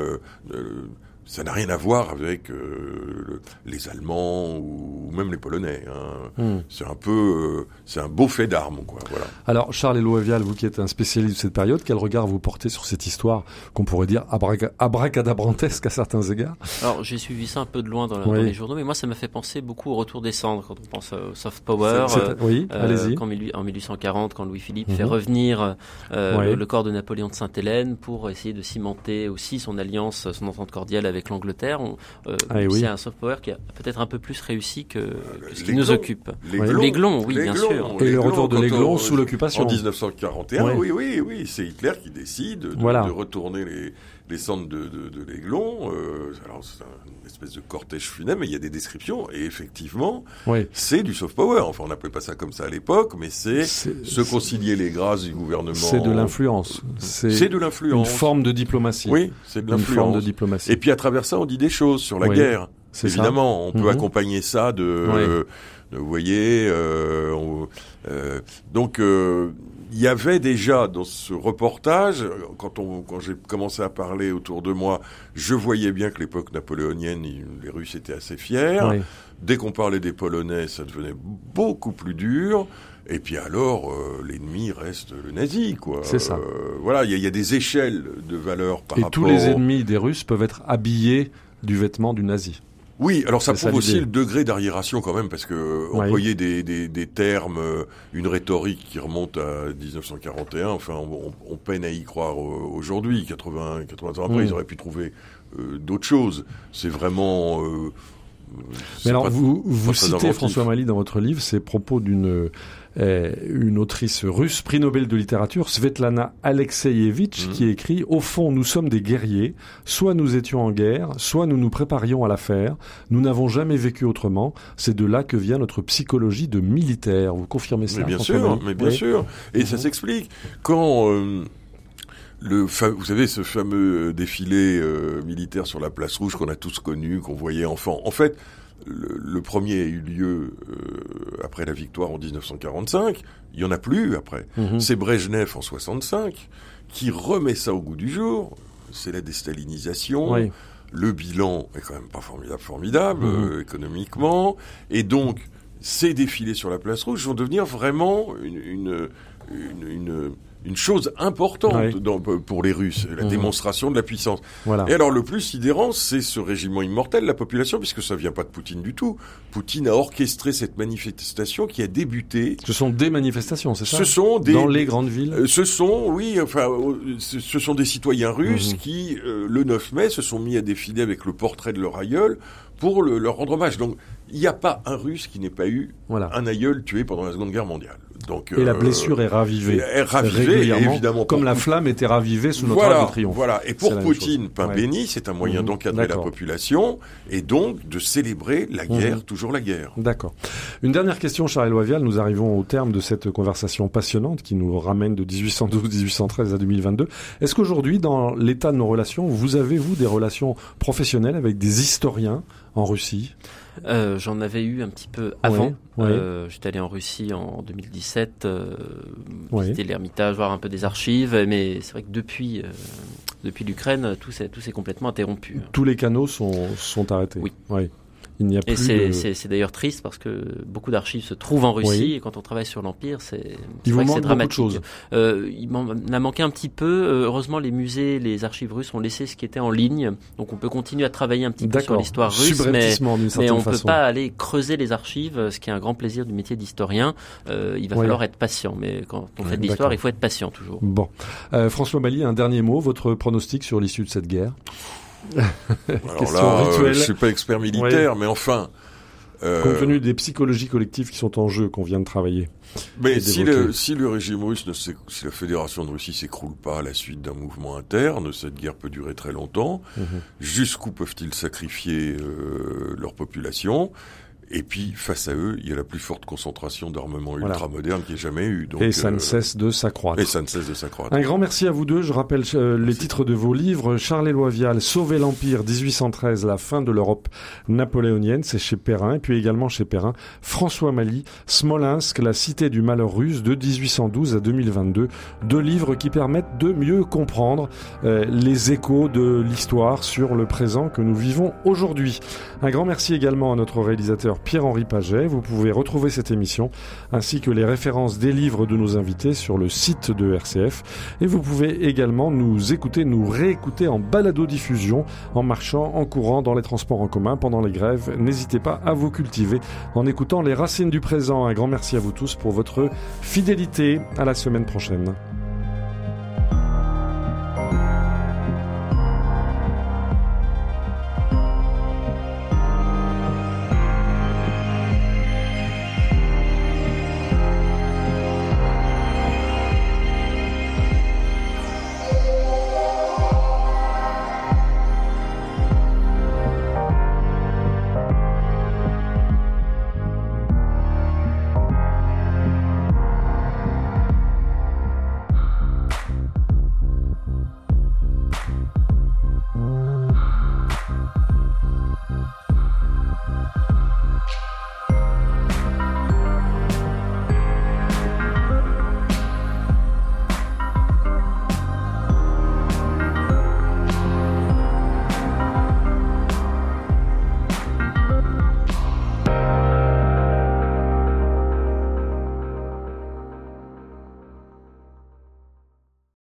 Euh, euh, ça n'a rien à voir avec euh, le- les Allemands ou, ou même les Polonais. hein. Hmm. C'est un peu, euh, c'est un beau fait d'armes, quoi. Voilà. Alors, Charles Eloavial, vous qui êtes un spécialiste de cette période, quel regard vous portez sur cette histoire qu'on pourrait dire abraca- abracadabrantesque à certains égards? Alors j'ai suivi ça un peu de loin dans, la- Oui. dans les journaux, mais moi ça m'a fait penser beaucoup au retour des cendres quand on pense au soft power. C'est- c'est- euh, oui, allez-y. quand mille- en 1840, quand Louis-Philippe Mhm. fait revenir euh, Oui. le, le corps de Napoléon de Sainte-Hélène pour essayer de cimenter aussi son alliance, son entente cordiale avec l'Angleterre. On- euh, Ah, oui. C'est un soft power qui a peut-être un peu plus réussi que, que ce qui nous occupe. L'Aiglon. Oui, bien sûr. Et le retour de l'Aiglon on- sous l'occupation. En 1941, Ouais. oui, oui, oui, c'est Hitler qui décide de, Voilà. de retourner les, les centres de, de, de l'Aiglon. Euh, alors c'est une espèce de cortège funèbre, mais il y a des descriptions et effectivement, Oui. c'est du soft power. Enfin, on n'appelait pas ça comme ça à l'époque, mais c'est se concilier les grâces du gouvernement. C'est de l'influence. C'est de l'influence. Une forme de diplomatie. Oui, c'est de Une forme de l'influence. diplomatie. Et puis à travers ça, on dit des choses sur la Oui, guerre. Ça. Évidemment, on peut Mhm. accompagner ça de, Oui. euh, de- vous voyez, euh, on- euh, donc euh, il y avait déjà dans ce reportage, quand on, quand j'ai commencé à parler autour de moi, je voyais bien que l'époque napoléonienne, les Russes étaient assez fiers. Oui. Dès qu'on parlait des Polonais, ça devenait beaucoup plus dur. Et puis alors, euh, l'ennemi reste le nazi, quoi. C'est ça. Euh, voilà, il y, y a des échelles de valeurs par Et rapport. tous les ennemis des Russes peuvent être habillés du vêtement du nazi. Oui, alors ça prouve aussi le degré d'arriération quand même, parce que employer des, des, des termes, euh, une rhétorique qui remonte à 1941, enfin, on, on- peine à y croire euh, aujourd'hui. 80, 80 ans après, Mm. ils auraient pu trouver euh, d'autres choses. C'est vraiment. euh, Mais alors, pas- vous, pas vous citez inventif. François Mali dans votre livre ces propos d'une euh, une autrice russe, prix Nobel de littérature, Svetlana Alexeyevitch, Mhm. qui écrit Au fond, nous sommes des guerriers. Soit nous étions en guerre, soit nous nous préparions à la faire. Nous n'avons jamais vécu autrement. C'est de là que vient notre psychologie de militaire. Vous confirmez ça Mais bien sûr, mais bien Oui. sûr. Et ça Mhm. s'explique. Quand euh, le, fa- vous savez, ce fameux défilé euh, militaire sur la place rouge qu'on a tous connu, qu'on voyait enfant. En fait, le, le premier a eu lieu euh, après la victoire en 1945. Il y en a plus après. Mhm. C'est Brejnev en 65 qui remet ça au goût du jour. C'est la déstalinisation. Oui. Le bilan est quand même pas formidable, formidable Mhm. euh, économiquement. Et donc, ces défilés sur la place rouge vont devenir vraiment une, une, une, une- une chose importante dans- pour les Russes, la Mhm. démonstration de la puissance. Voilà. Et alors, le plus sidérant, c'est ce régiment immortel, la population, puisque ça vient pas de Poutine du tout. Poutine a orchestré cette manifestation qui a débuté Ce sont des manifestations, c'est ça ce sont des Dans les grandes villes euh, ce sont oui enfin euh, ce ce sont des citoyens russes Mhm. qui euh, le 9 mai se sont mis à défiler avec le portrait de leur aïeul pour le- leur rendre hommage. Donc il n'y a pas un russe qui n'ait pas eu Voilà. un aïeul tué pendant la Seconde Guerre mondiale. Donc Et la euh, blessure est ravivée. est ravivée, régulièrement, évidemment, Comme la flamme était ravivée sous notre voilà, de triomphe. Voilà. Et pour Poutine, pain Ouais. béni, c'est un moyen Mhm. d'encadrer la population et donc de célébrer la guerre, Mhm. toujours la guerre. D'accord. Une dernière question, Charles Loivial. Nous arrivons au terme de cette conversation passionnante qui nous ramène de 1812-1813 à 2022. Est-ce qu'aujourd'hui, dans l'état de nos relations, vous avez, vous, des relations professionnelles avec des historiens en Russie? Euh, J'en avais eu un petit peu avant. Ouais, ouais. Euh, J'étais allé en Russie en 2017, euh, Ouais. visiter l'Ermitage, voir un peu des archives, mais c'est vrai que depuis, euh, depuis l'Ukraine, tout s'est tout s'est complètement interrompu. Tous les canaux sont, sont arrêtés. Oui. Il n'y a Et plus c'est de... d'ailleurs triste parce que beaucoup d'archives se trouvent en Russie Oui. et quand on travaille sur l'Empire, c'est Il c'est vous vrai manque que c'est beaucoup de dramatique. choses. Euh, il m'en a manqué un petit peu. Euh, Heureusement, les musées, les archives russes ont laissé ce qui était en ligne, donc on peut continuer à travailler un petit peu sur l'histoire russe, mais, on peut façon. pas aller creuser les archives, ce qui est un grand plaisir du métier d'historien. Euh, il va falloir être patient, mais quand on Ouais, fait de l'histoire, il faut être patient toujours. Bon. Euh, François Mali, un dernier mot, votre pronostic sur l'issue de cette guerre? Alors Question là, euh, rituelle. je suis pas expert militaire, mais enfin. euh, Compte tenu des psychologies collectives qui sont en jeu, qu'on vient de travailler. Mais si le, si le régime russe, ne si la fédération de Russie s'écroule pas à la suite d'un mouvement interne, cette guerre peut durer très longtemps. Mhm. Jusqu'où peuvent-ils sacrifier euh, leur population? Et puis, face à eux, il y a la plus forte concentration d'armements Voilà. ultra-modernes qu'il y ait jamais eu. Donc, et ça euh, ne cesse de s'accroître. Et ça ne cesse de s'accroître. Un grand merci à vous deux. Je rappelle euh, les titres de vos livres. Charles Éloi Vial, Sauver l'Empire, 1813, la fin de l'Europe napoléonienne. C'est chez Perrin. Et puis également chez Perrin, François Mali, Smolensk, la cité du malheur russe, de 1812 à 2022. Deux livres qui permettent de mieux comprendre euh, les échos de l'histoire sur le présent que nous vivons aujourd'hui. Un grand merci également à notre réalisateur Pierre-Henri Paget. Vous pouvez retrouver cette émission ainsi que les références des livres de nos invités sur le site de RCF. Et vous pouvez également nous écouter, nous réécouter en balado-diffusion, en marchant, en courant dans les transports en commun pendant les grèves. N'hésitez pas à vous cultiver en écoutant les racines du présent. Un grand merci à vous tous pour votre fidélité. À la semaine prochaine.